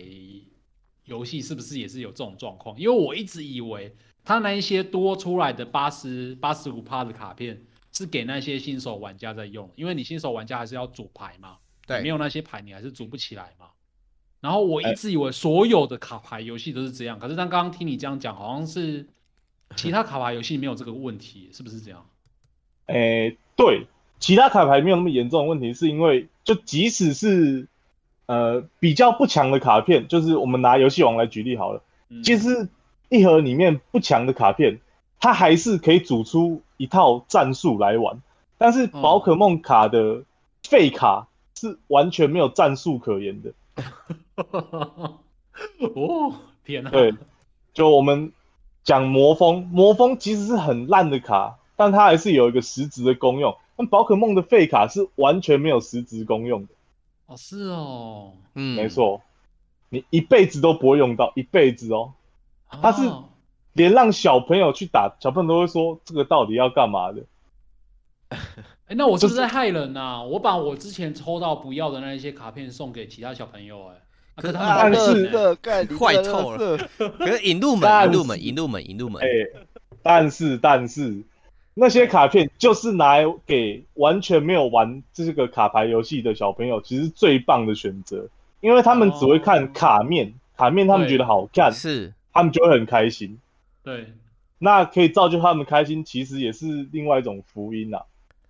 游戏是不是也是有这种状况，因为我一直以为他那一些多出来的八十八十五趴的卡片是给那些新手玩家在用，因为你新手玩家还是要组牌嘛，对没有那些牌你还是组不起来嘛。然后我一直以为所有的卡牌游戏都是这样，可是但刚刚听你这样讲，好像是 其他卡牌游戏没有这个问题，是不是这样？哎、对，其他卡牌没有那么严重的问题，是因为就即使是呃比较不强的卡片，就是我们拿游戏王来举例好了，嗯其实一盒里面不强的卡片，它还是可以组出一套战术来玩。但是宝可梦卡的废卡是完全没有战术可言的。哦，天哪！对，就我们讲魔风，魔风其实是很烂的卡，但它还是有一个实质的功用。但宝可梦的废卡是完全没有实质功用的，哦，是哦，嗯，没，错，你一辈子都不会用到，一辈子哦。它是哦连让小朋友去打，小朋友都会说这个到底要干嘛的。哎，那我是不是在害人呐、我把我之前抽到不要的那一些卡片送给其他小朋友、哎、啊可是他啊，们但是 坏透了可是引入门，但引入门，是引入门，引入门哎、，但是但是那些卡片就是拿来给完全没有玩这个卡牌游戏的小朋友，其实最棒的选择，因为他们只会看卡面，卡面他们觉得好看，是他们就会很开心。对，那可以造就他们开心，其实也是另外一种福音啊。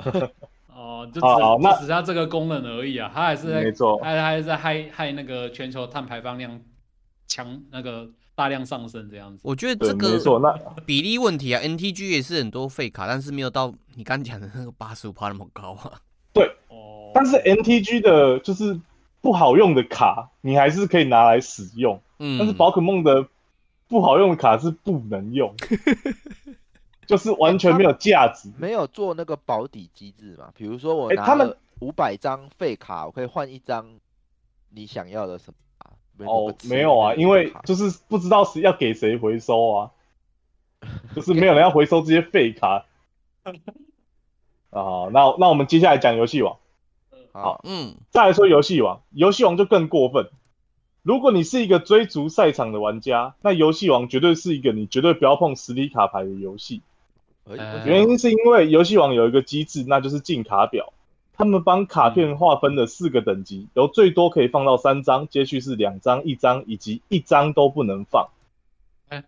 哦、就只好只是它这个功能而已啊，它还是在，没错它还是在害害那个全球碳排放量强那个大量上升这样子。我觉得对，这没错。个那比例问题啊，NTG 也是很多废卡，但是没有到你刚讲的那个八十五帕那么高啊。对哦，但是 NTG 的就是不好用的卡，你还是可以拿来使用。嗯，但是宝可梦的不好用的卡是不能用，就是完全没有价值。没有做那个保底机制嘛？比如说我拿哎他们五百张废卡，我可以换一张你想要的什么哦没有啊，因为就是不知道是要给谁回收啊，就是没有人 要回收这些废卡。啊，那那我们接下来讲游戏王。好，嗯，再来说游戏王，游戏王就更过分。如果你是一个追逐赛场的玩家，那游戏王绝对是一个你绝对不要碰实体卡牌的游戏。原因是因为游戏王有一个机制，那就是进卡表。他们帮卡片划分了四个等级，由最多可以放到三张，接续是两张、一张以及一张都不能放。哎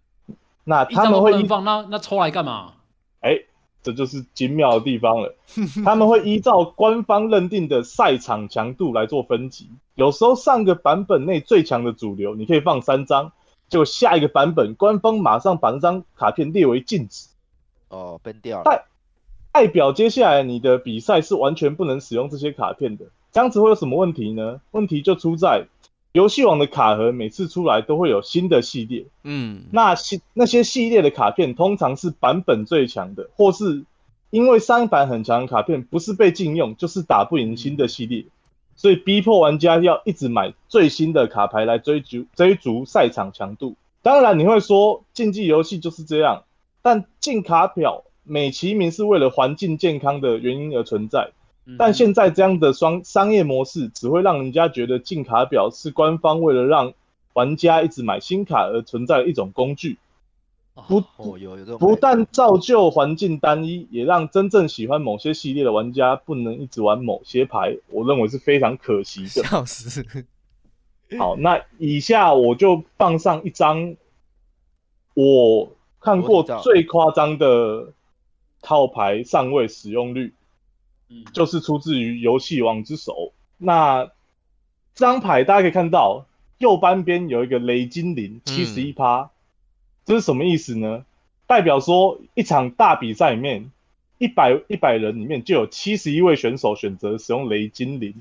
那他们会依不能放，那那抽来干嘛？哎，这就是精妙的地方了。他们会依照官方认定的赛场强度来做分级。有时候上个版本内最强的主流，你可以放三张，结果下一个版本官方马上把那张卡片列为禁止，哦崩掉了代？代表接下来你的比赛是完全不能使用这些卡片的。这样子会有什么问题呢？问题就出在游戏王的卡盒每次出来都会有新的系列，嗯，那系那些系列的卡片通常是版本最强的，或是因为三版很强的卡片不是被禁用，就是打不赢新的系列，所以逼迫玩家要一直买最新的卡牌来追逐追逐赛场强度。当然你会说竞技游戏就是这样，但进卡表美其名是为了环境健康的原因而存在。嗯但现在这样的商商业模式只会让人家觉得进卡表是官方为了让玩家一直买新卡而存在的一种工具，不哦，有有这种不但造就环境单一，也让真正喜欢某些系列的玩家不能一直玩某些牌，我认为是非常可惜的。笑死。好，那以下我就放上一张我看过最夸张的套牌上位使用率，嗯，就是出自于游戏王之手。那这张牌大家可以看到，右半边有一个雷精灵，七十一趴，这是什么意思呢？代表说一场大比赛里面，一百一百人里面就有七十一位选手选择使用雷精灵。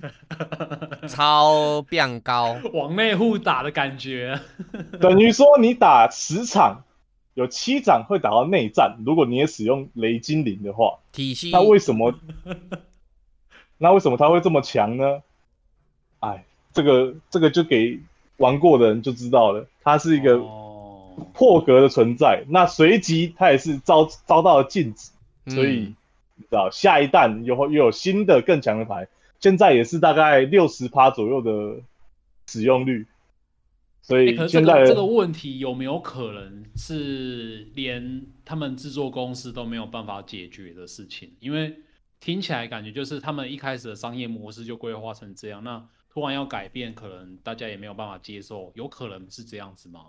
超变高，往内互打的感觉。等于说你打十场，有七掌会打到内战。如果你也使用雷精灵的话，体系那为什么？那为什么他会这么强呢？哎，这个这个就给玩过的人就知道了，他是一个哦，破格的存在。那随即他也是遭遭到了禁止，所以、嗯你知道下一弹又又有新的更强的牌，现在也是大概六十趴左右的使用率。所欸以可是这个现在这个问题有没有可能是连他们制作公司都没有办法解决的事情？因为听起来感觉就是他们一开始的商业模式就规划成这样，那突然要改变，可能大家也没有办法接受，有可能是这样子吗？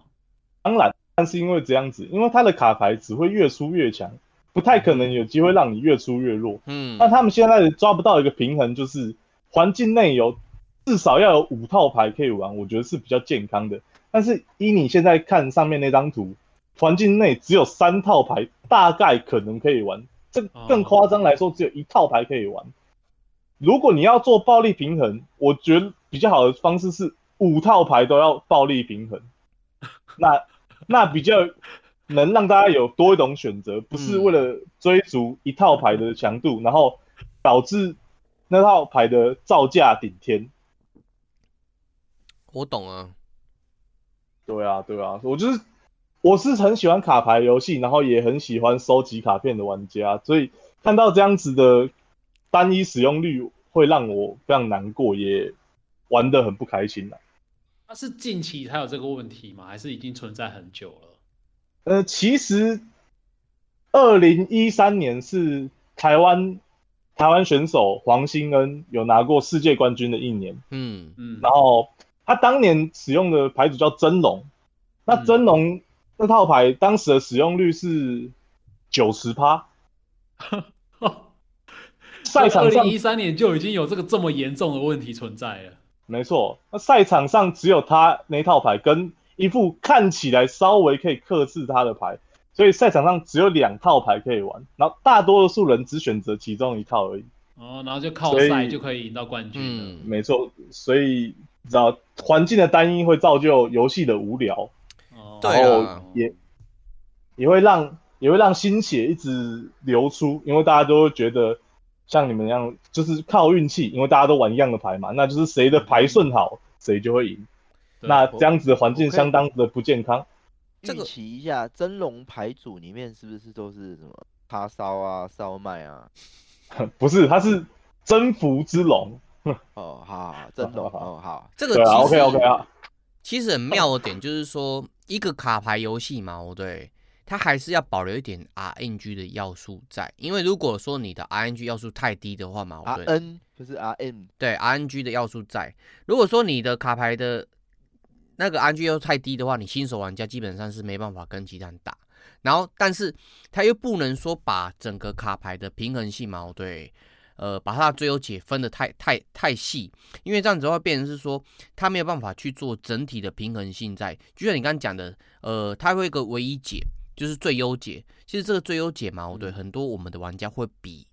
当然，但是因为这样子，因为他的卡牌只会越出越强，不太可能有机会让你越出越弱。嗯那他们现在抓不到一个平衡，就是环境内有至少要有五套牌可以玩，我觉得是比较健康的。但是依你现在看上面那张图，环境内只有三套牌，大概可能可以玩。这更夸张来说，只有一套牌可以玩。如果你要做暴力平衡，我觉得比较好的方式是五套牌都要暴力平衡。那 那比较能让大家有多一种选择，不是为了追逐一套牌的强度，然后导致那套牌的造价顶天。我懂啊，对啊，对啊，我就是我是很喜欢卡牌游戏，然后也很喜欢收集卡片的玩家，所以看到这样子的单一使用率，会让我非常难过，也玩的很不开心啊。那是近期才有这个问题吗？还是已经存在很久了？呃，其实二零一三年是台湾台湾选手黄兴恩有拿过世界冠军的一年，嗯嗯，然后他当年使用的牌组叫真龙，那嗯真龙那套牌当时的使用率是九十趴，赛场上一三年就已经有这个这么严重的问题存在了。没错，那赛场上只有他那套牌跟一副看起来稍微可以克制他的牌，所以赛场上只有两套牌可以玩，然后大多数人只选择其中一套而已。哦，然后就靠赛就可以赢到冠军了。嗯，没错，所以你知道环境的单一会造就游戏的无聊，哦，对然啊后也也会让也会让心血一直流出，因为大家都会觉得像你们一样，就是靠运气，因为大家都玩一样的牌嘛，那就是谁的牌顺好，谁就会赢。那这样子的环境相当的不健康。这个预期一下，真龙牌组里面是不是都是什么叉烧啊、烧麦啊？不是，它是征服之龙。哦，好真龙好好哦，好，这个对啊其实，OK OK 啊，其实很妙的点就是说，一个卡牌游戏嘛，哦对，它还是要保留一点 RNG 的要素在，因为如果说你的 RNG 要素太低的话嘛，哦 R 对，N 就是 R M，对 RNG 的要素在。如果说你的卡牌的那个 RNG 要素太低的话，你新手玩家基本上是没办法跟其他人打。然后，但是他又不能说把整个卡牌的平衡性嘛，哦对，呃，把它的最优解分的太太太细，因为这样子的话，变成是说他没有办法去做整体的平衡性在。就像你刚刚讲的，呃，它会有一个唯一解，就是最优解。其实这个最优解嘛，我对，很多我们的玩家会比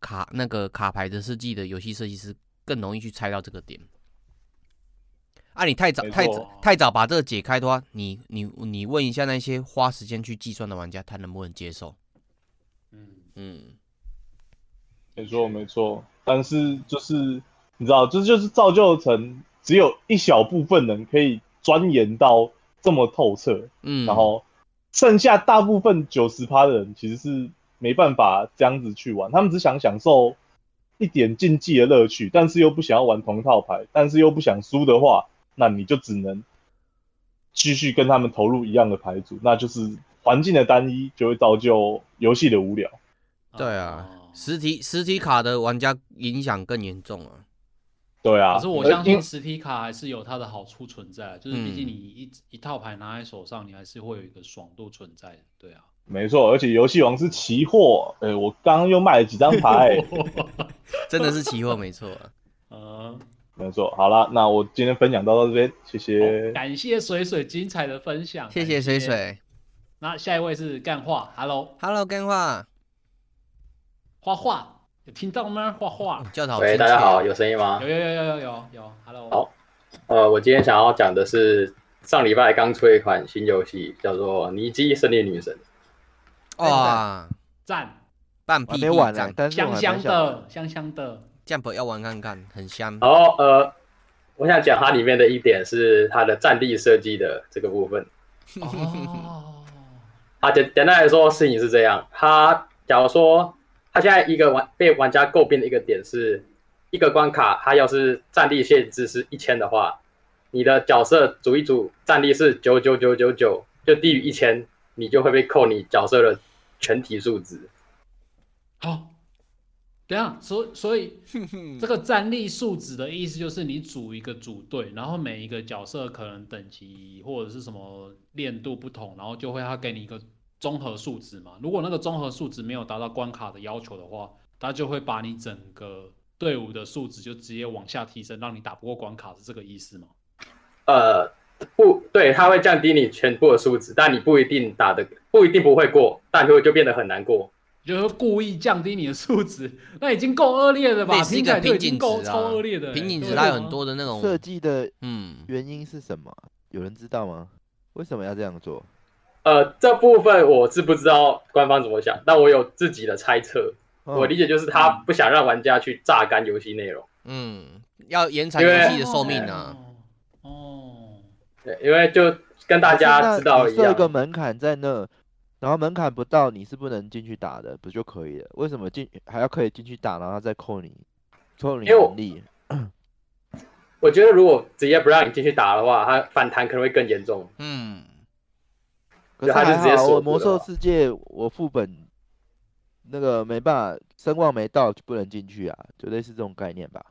卡那个卡牌的设计的游戏设计师更容易去猜到这个点。啊，你太早太早太早把这个解开的话，你你你问一下那些花时间去计算的玩家，他能不能接受？嗯，嗯，没错没错。但是就是你知道，这就是造就成只有一小部分人可以钻研到这么透彻，嗯，然后剩下大部分九十趴的人其实是没办法这样子去玩，他们只想享受一点竞技的乐趣，但是又不想要玩同套牌，但是又不想输的话，那你就只能继续跟他们投入一样的牌组，那就是环境的单一就会造就游戏的无聊。对啊哦，实体实体卡的玩家影响更严重啊。对啊，可是我相信实体卡还是有它的好处存在，就是毕竟嗯你一一套牌拿在手上，你还是会有一个爽度存在的，对啊。没错，而且游戏王是期货，呃，我刚刚又卖了几张牌，真的是期货没错。嗯，没错。好了，那我今天分享到到这边，谢谢。感谢水水精彩的分享，谢谢水。水那下一位是干话，Hello，，Hello，干话，画画，有听到吗？画画，喂，叫的好亲切大家好，有声音吗有？有有有有有有，Hello，好呃，我今天想要讲的是上礼拜刚出一款新游戏，叫做《尼基胜利女神》。哇，赞，半我还 P 没玩呢、赞香香的，香香的，，Jump 要玩看看，很香。然后呃，我想讲它里面的一点是它的战地设计的这个部分。哦，啊，简简单来说，事情是这样。它假如说，现在一个玩被玩家诟病的一个点是，一个关卡它要是战力限制是一千的话，你的角色组一组战力是九九九九九，就低于一千，你就会被扣你角色的全体数值。好。等下，所所以这个战力数值的意思就是你组一个组队，然后每一个角色可能等级或者是什么练度不同，然后就会他给你一个综合数值嘛。如果那个综合数值没有达到关卡的要求的话，他就会把你整个队伍的数值就直接往下提升，让你打不过关卡，是这个意思吗？呃，不对，它会降低你全部的数值，但你不一定打的不一定不会过，但就就变得很难过。就是故意降低你的数值，那已经够恶劣了吧？类似一个瓶颈经够值啊超恶劣的欸、瓶颈值它有很多的那种设计的嗯，原因是什么？有人知道吗？为什么要这样做？呃，这部分我是不知道官方怎么想，但我有自己的猜测。哦我理解就是他不想让玩家去榨干游戏内容。嗯，要延长游戏的寿命啊。哦。哦，对，因为就跟大家知道一样设一，个门槛在那，然后门槛不到你是不能进去打的，不就可以了？为什么进还要可以进去打，然后再扣你扣你因为我能力？我觉得如果直接不让你进去打的话，它反弹可能会更严重。嗯，可是我魔兽世界我副本那个没办法，声望没到就不能进去啊，就类似这种概念吧。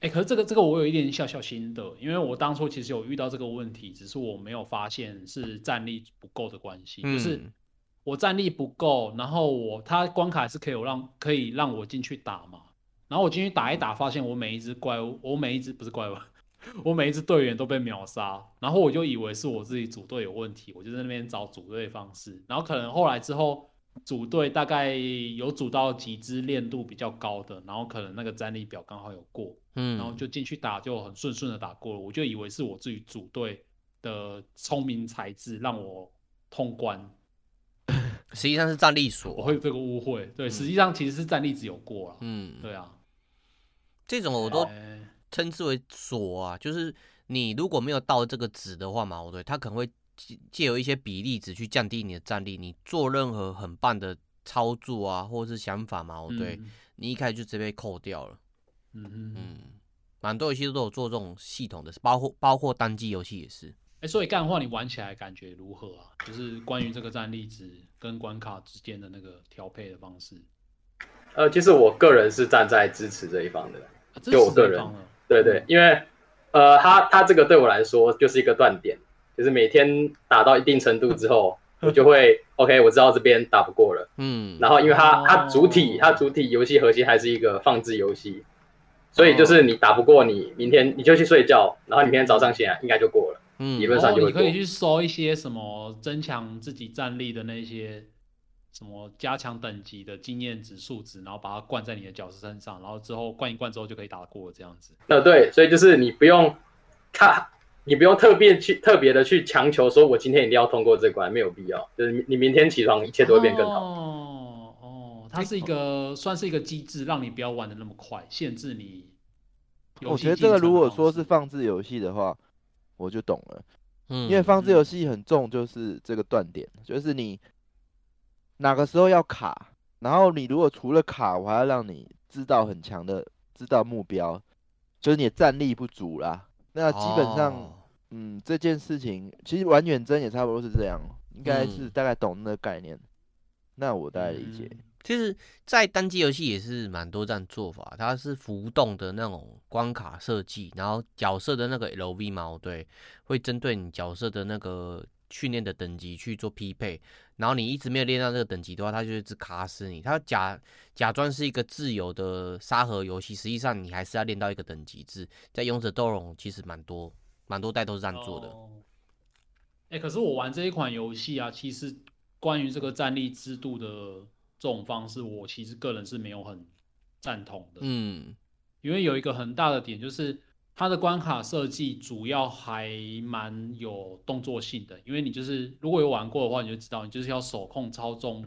哎、可是这个这个我有一点小小心得，因为我当初其实有遇到这个问题，只是我没有发现是战力不够的关系，就是嗯。我战力不够，然后我他关卡是可以有让可以让我进去打嘛，然后我进去打一打，发现我每一只怪物，我每一只不是怪物，我每一支队员都被秒杀，然后我就以为是我自己组队有问题，我就在那边找组队方式，然后可能后来之后组队大概有组到几只练度比较高的，然后可能那个战力表刚好有过，嗯，然后就进去打就很顺顺的打过了，我就以为是我自己组队的聪明才智让我通关，实际上是战力我锁。会有这个误会，对，实际上其实是战力只有过了，嗯，对啊，这种我都哎称之为锁啊，就是你如果没有到这个值的话嘛，对，它可能会借借由一些比例值去降低你的战力。你做任何很棒的操作啊，或者是想法嘛，对，嗯你一开始就直接被扣掉了。嗯嗯，嗯，蛮多游戏都有做这种系统的，包括包括单机游戏也是。哎，所以干话你玩起来感觉如何啊？就是关于这个战力值跟关卡之间的那个调配的方式，呃，其实我个人是站在支持这一方的。啊支就我个人对对，因为呃，他他这个对我来说就是一个断点，就是每天打到一定程度之后，我就会 OK，我知道这边打不过了。嗯，然后因为它哦它主体它主体游戏核心还是一个放置游戏，所以就是你打不过你，明天你就去睡觉，然后你明天早上醒来应该就过了。嗯理论上就会过哦你可以去搜一些什么增强自己战力的那些什么加强等级的经验值数值，然后把它灌在你的角色身上，然后之后灌一灌之后就可以打过这样子。呃，对，所以就是你不用看，你不用特别去特别的去强求说，我今天一定要通过这关，没有必要。就是你你明天起床，一切都会变更好。哦哦，它是一个算是一个机制，让你不要玩的那么快，限制你。我觉得这个如果说是放置游戏的话，我就懂了。嗯，因为放置游戏很重，就是这个断点，就是你哪个时候要卡，然后你如果除了卡，我还要让你知道很强的知道目标，就是你的战力不足啦。那基本上，哦嗯，这件事情其实玩远征也差不多是这样，应该是嗯大概懂那个概念。那我大概理解。嗯其实，在单机游戏也是蛮多这样做法，它是浮动的那种关卡设计，然后角色的那个 LV 毛对，会针对你角色的那个训练的等级去做匹配，然后你一直没有练到这个等级的话，它就一直卡死你。它假假装是一个自由的沙盒游戏，实际上你还是要练到一个等级制。在勇者斗龙其实蛮多蛮多代都是这样做的。哎，可是我玩这一款游戏啊，其实关于这个战力制度的这种方式，我其实个人是没有很赞同的。嗯，因为有一个很大的点就是它的关卡设计主要还蛮有动作性的，因为你就是如果有玩过的话，你就知道你就是要手控操纵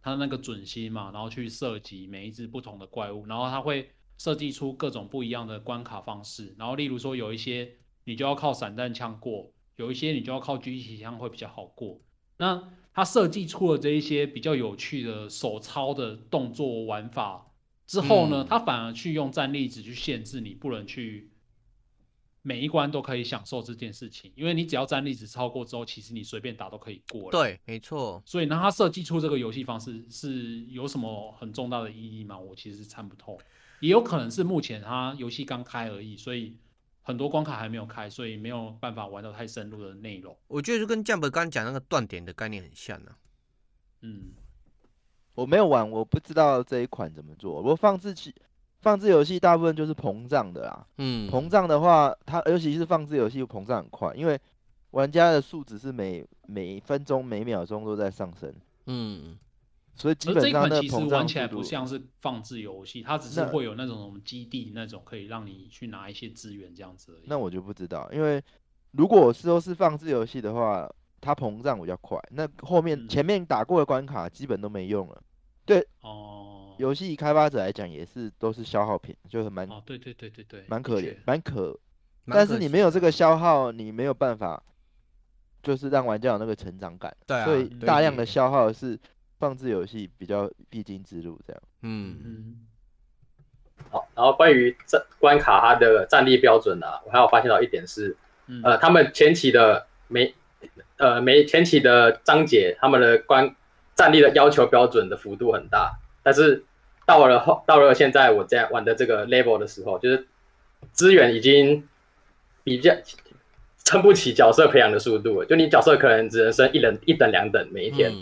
它那个准心嘛，然后去射击每一只不同的怪物，然后它会设计出各种不一样的关卡方式，然后例如说有一些你就要靠散弹枪过。有一些你就要靠狙击枪会比较好过。那它设计出了这一些比较有趣的手操的动作玩法之后呢，它反而去用战力值去限制你，不能去每一关都可以享受这件事情。因为你只要战力值超过之后，其实你随便打都可以过了。对，没错。所以呢，他设计出这个游戏方式是有什么很重大的意义吗？我其实是参不透。也有可能是目前它游戏刚开而已，所以。很多关卡还没有开，所以没有办法玩到太深入的内容。我觉得就跟 Jump 刚刚讲那个断点的概念很像呢。嗯，我没有玩，我不知道这一款怎么做。我放置器、放置游戏大部分就是膨胀的啦。嗯，膨胀的话，它尤其是放置游戏膨胀很快，因为玩家的数值是每每分钟、每秒钟都在上升。嗯。所以基本上其实玩起来不像是放置游戏，它只是会有那种什么基地那种可以让你去拿一些资源这样子而已。那我就不知道，因为如果是说是放置游戏的话，它膨胀比较快，那后面前面打过的关卡基本都没用了。对哦，游戏开发者来讲也是都是消耗品，就是蛮哦，对对对对对，蛮可怜，蛮可。但是你没有这个消耗，你没有办法，就是让玩家有那个成长感。对啊，所以大量的消耗是。放置游戏比较必经之路，这样。嗯嗯。好，然后关于这关卡它的战力标准呢，我还有发现到一点是，呃，他们前期的每呃每前期的章节，他们的关战力的要求标准的幅度很大，但是到了后到了现在我在玩的这个 level 的时候，就是资源已经比较撑不起角色培养的速度了，就你角色可能只能升一等一等两等每一天。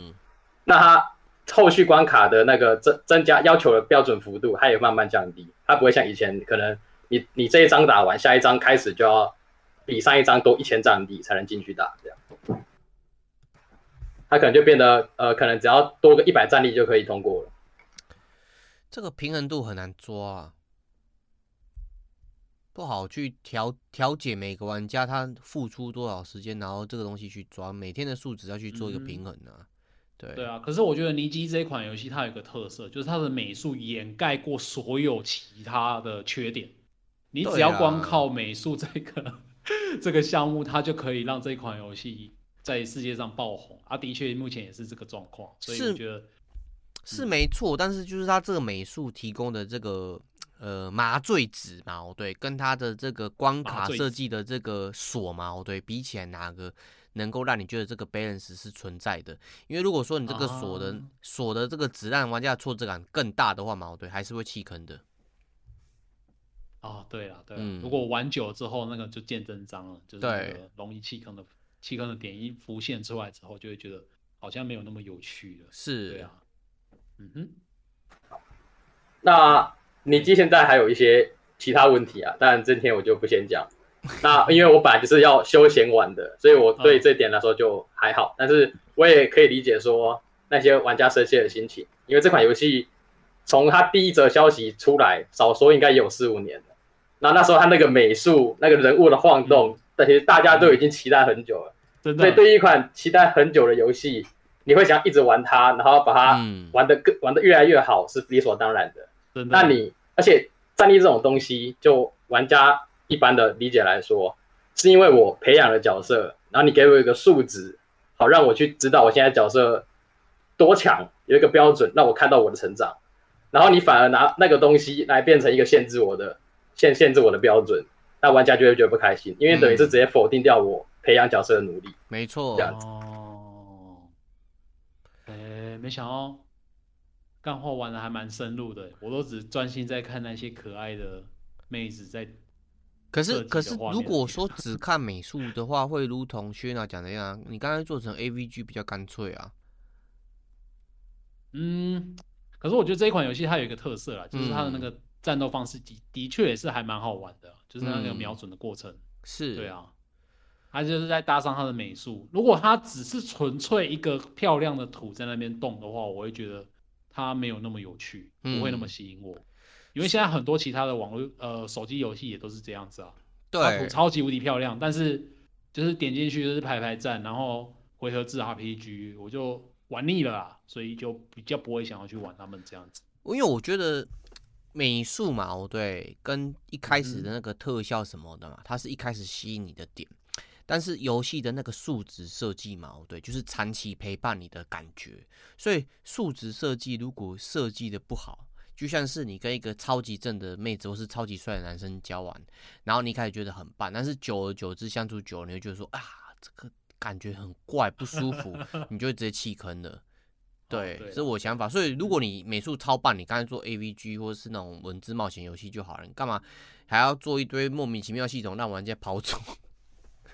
那它后续关卡的那个增增加要求的标准幅度，它也慢慢降低。它不会像以前，可能你你这一张打完，下一张开始就要比上一张多一千战力才能进去打，这样。它可能就变得呃，可能只要多个一百战力就可以通过了。这个平衡度很难抓，啊，不好去调调节每个玩家他付出多少时间，然后这个东西去抓每天的数值要去做一个平衡啊。对对啊，可是我觉得尼基这款游戏它有一个特色，就是它的美术掩盖过所有其他的缺点。你只要光靠美术这个 这个项目，它就可以让这款游戏在世界上爆红。啊，的确目前也是这个状况，所以我觉得是没错。但是就是它这个美术提供的这个呃麻醉值嘛，对，跟它的这个关卡设计的这个锁嘛，对，比起来哪个？能够让你觉得这个 balance 是存在的，因为如果说你这个锁的锁的这个子弹玩家挫折感更大的话嘛，对，还是会弃坑的。哦，对了，对，如果玩久了之后，那个就见真章了，就是容易弃坑的弃坑的点一浮现出来之后，就会觉得好像没有那么有趣了。是，对啊，嗯哼。那你记现在还有一些其他问题啊，但今天我就不先讲。那因为我本来就是要休闲玩的，所以我对这点来说就还好。但是我也可以理解说那些玩家生气的心情，因为这款游戏从它第一则消息出来，少说应该也有四五年了。那那时候它那个美术、那个人物的晃动，这些大家都已经期待很久了。所以对于一款期待很久的游戏，你会想一直玩它，然后把它玩的更玩的越来越好，是理所当然的。那你而且战力这种东西，就玩家。一般的理解来说，是因为我培养了角色，然后你给我一个数值，好让我去知道我现在角色多强，有一个标准让我看到我的成长，然后你反而拿那个东西来变成一个限制我的限 限制我的标准，那玩家就会觉得不开心，因为等于是直接否定掉我培养角色的努力。没错，这样子。没想到干话玩的还蛮深入的，我都只专心在看那些可爱的妹子在。可是可是，如果说只看美术的话，会如同薛娜讲的一样，你刚才做成 AVG 比较干脆啊。嗯，可是我觉得这一款游戏它有一个特色啦，就是它的那嗯个战斗方式的的确也是还蛮好玩的，就是那个嗯瞄准的过程。是，对，啊，它就是在搭上他的美术。如果他只是纯粹一个漂亮的图在那边动的话，我会觉得他没有那么有趣，不会那么嗯吸引我。因为现在很多其他的网络呃手机游戏也都是这样子啊，对，超级无敌漂亮，但是就是点进去就是排排站，然后回合制 RPG，我就玩腻了啦，所以就比较不会想要去玩他们这样子。因为我觉得美术嘛，哦对，跟一开始嗯的那个特效什么的嘛，它是一开始吸引你的点。但是游戏的那个数值设计嘛，哦对，就是长期陪伴你的感觉。所以数值设计如果设计的不好，就像是你跟一个超级正的妹子或是超级帅的男生交往，然后你一开始觉得很棒，但是久而久之相处久了，你会觉得说啊，这个感觉很怪不舒服，你就会直接弃坑了。对，这是我想法。所以如果你美术超棒，你刚才做 AVG 或者是那种文字冒险游戏就好了，你干嘛还要做一堆莫名其妙的系统让玩家跑走？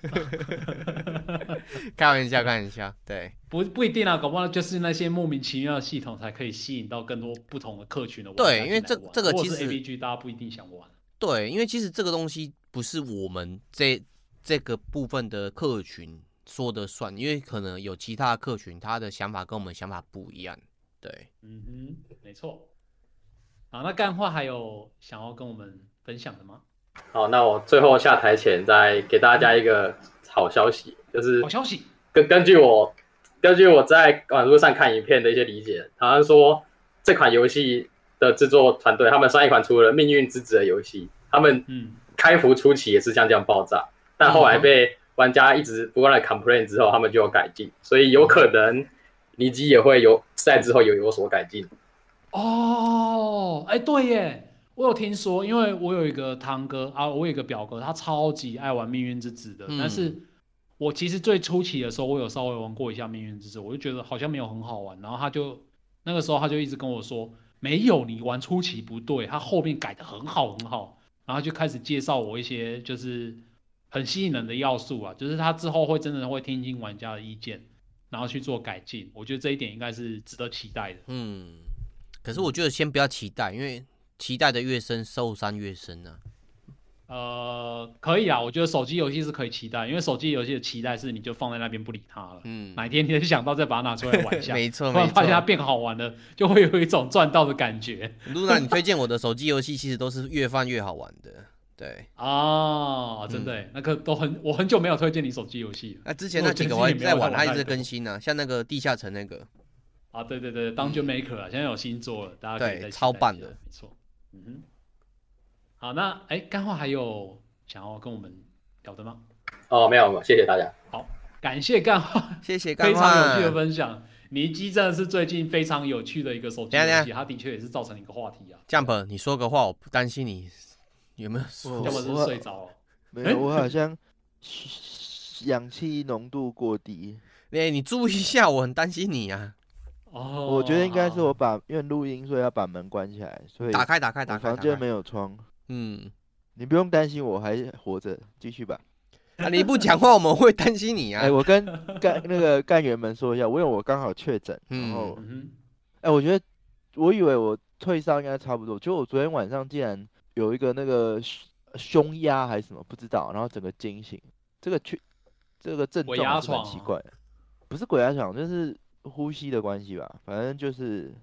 开玩笑，开玩笑。对，不不一定啊，搞不好就是那些莫名其妙的系统才可以吸引到更多不同的客群的玩家对因为这这个其实 A B G 大家不一定想玩。对，因为其实这个东西不是我们这这个部分的客群说的算，因为可能有其他的客群，他的想法跟我们想法不一样。对，嗯哼，没错。好，那干话还有想要跟我们分享的吗？好，那我最后下台前再给大家一个好消息，就是好消息，根根据我根据我在网络上看影片的一些理解，好像说这款游戏的制作团队他们上一款出了《命运之子》的游戏，他们嗯，开服初期也是像这样爆炸，但后来被玩家一直不断的 complain 之后，他们就有改进，所以有可能尼基也会有赛之后有有所改进。哦，哎，对耶，我有听说，因为我有一个堂哥啊，我有一个表哥，他超级爱玩《命运之子》的，嗯。但是我其实最初期的时候，我有稍微玩过一下《命运之子》，我就觉得好像没有很好玩，然后他就那个时候他就一直跟我说，没有，你玩初期不对，他后面改的很好很好，然后就开始介绍我一些就是很吸引人的要素啊，就是他之后会真的会听进玩家的意见，然后去做改进，我觉得这一点应该是值得期待的。嗯，可是我觉得先不要期待，因为期待的越深，受伤越深啊。呃，可以啊，我觉得手机游戏是可以期待，因为手机游戏的期待是你就放在那边不理它了，嗯，哪天你就想到再把它拿出来玩 一下，没错没突然发现它错。变好玩了，就会有一种赚到的感觉露娜，你推荐我的手机游戏，其实都是越放越好玩的。对，啊！真的耶，那个都很，我很久没有推荐你手机游戏了那之前那几个我还我最近也在玩，它一直玩太多更新呢、像那个地下城那个，啊，对对对，Dungeon Maker 啊，现在有新作了，大家可以再棒的没错，嗯哼。好，那哎，干话还有想要跟我们聊的吗？哦，没有，没有谢谢大家。好感谢干话，谢谢干非常有趣的。分享。尼基真的是最近非常有趣的一个手机游戏，它的确也是造成一个话题啊。Jump，你说个话，我不担心你有没有说我要不是我睡着了，没有，我好像氧气浓度过低。哎、你注意一下，我很担心你啊！哦，我觉得应该是我把因为录音，所以要把门关起来，所以打开，打开，打开，房间。没有窗。嗯，你不用担心，我还活着，继续吧。啊，你不讲话，我们会担心你啊哎、。我跟干那个干员们说一下，因为我刚好确诊，然嗯后嗯哎、我觉得我以为我退烧应该差不多，就我昨天晚上竟然有一个那个胸胸压还是什么不知道，然后整个惊醒，这个确这个症状还是蛮压床啊奇怪的，不是鬼压床，就是呼吸的关系吧，反正就是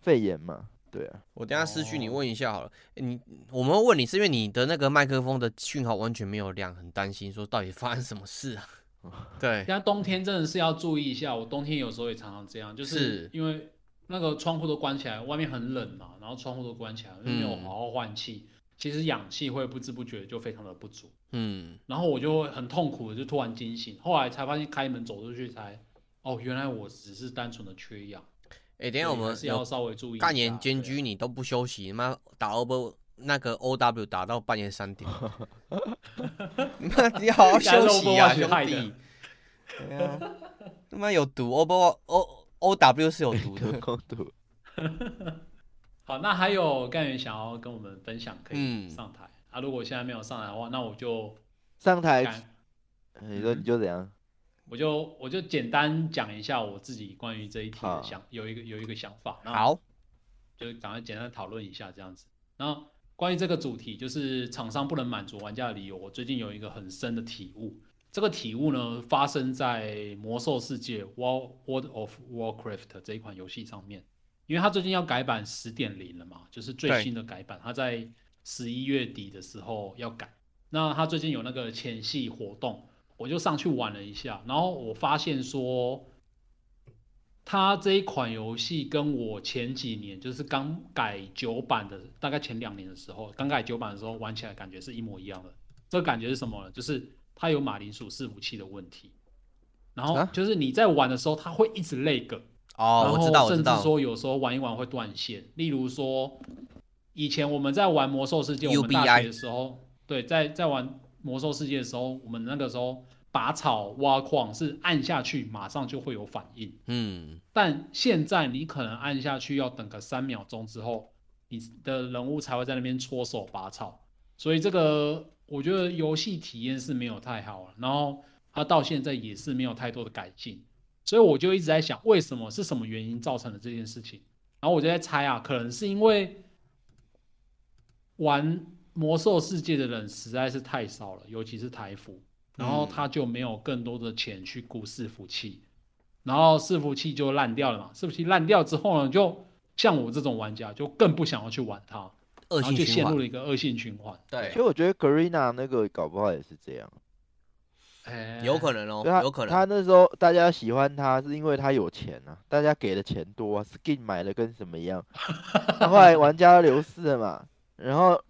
肺炎嘛，对啊，我等下私讯你哦问一下好了。欸你我们问你是因为你的那个麦克风的讯号完全没有亮，很担心说到底发生什么事啊？对现，在冬天真的是要注意一下，我冬天有时候也常常这样，就是是因为那个窗户都关起来，外面很冷嘛，然后窗户都关起来，就没有嗯好好换气，其实氧气会不知不觉就非常的不足。嗯，然后我就会很痛苦的就突然惊醒，后来才发现开门走出去才，哦，原来我只是单纯的缺氧。哎、等下我们是要稍微注意一下。干言兼居，你都不休息，妈打 O 不那个 O W 打到半夜三点，你妈你好好休息啊，兄弟。对啊，他妈有毒，O 不 O O W 是有毒的。好，那还有干员想要跟我们分享，可以嗯上台、啊。如果现在没有上来的话，那我就上台，你说你就怎样？我就我就简单讲一下我自己关于这一题的好想有一个有一个想法，那好，就赶快简单讨论一下这样子。然后关于这个主题，就是厂商不能满足玩家的理由，我最近有一个很深的体悟。这个体悟呢，发生在魔兽世界 （World World of Warcraft） 这一款游戏上面，因为它最近要改版十点零了嘛，就是最新的改版，它在十一月底的时候要改。那它最近有那个前戏活动，我就上去玩了一下，然后我发现说，它这一款游戏跟我前几年就是刚改九版的，大概前两年的时候，刚改九版的时候玩起来感觉是一模一样的。这个感觉是什么呢？就是它有马铃薯伺服器的问题，然后啊就是你在玩的时候，它会一直 lag。哦，然我知道，后甚至说有时候玩一玩会断线，例如说，以前我们在玩魔兽世界，我们大学的时候，对，在在玩魔兽世界的时候，我们那个时候拔草挖矿是按下去马上就会有反应，嗯，但现在你可能按下去要等个三秒钟之后，你的人物才会在那边搓手拔草，所以这个我觉得游戏体验是没有太好了，然后它到现在也是没有太多的改进，所以我就一直在想，为什么是什么原因造成了这件事情？然后我就在猜啊，可能是因为玩魔兽世界的人实在是太少了，尤其是台服，然后他就没有更多的钱去雇伺服器，然后伺服器就烂掉了嘛。伺服器烂掉之后呢，就像我这种玩家就更不想要去玩它，然后就陷入了，一个恶性循环。对。其实，我觉得 Garena 那个搞不好也是这样，哎有可能哦有可能。他，那时候大家喜欢他是因为他有钱啊，大家给的钱多啊，skin 买的跟什么一样，那 后来玩家流失了嘛，然后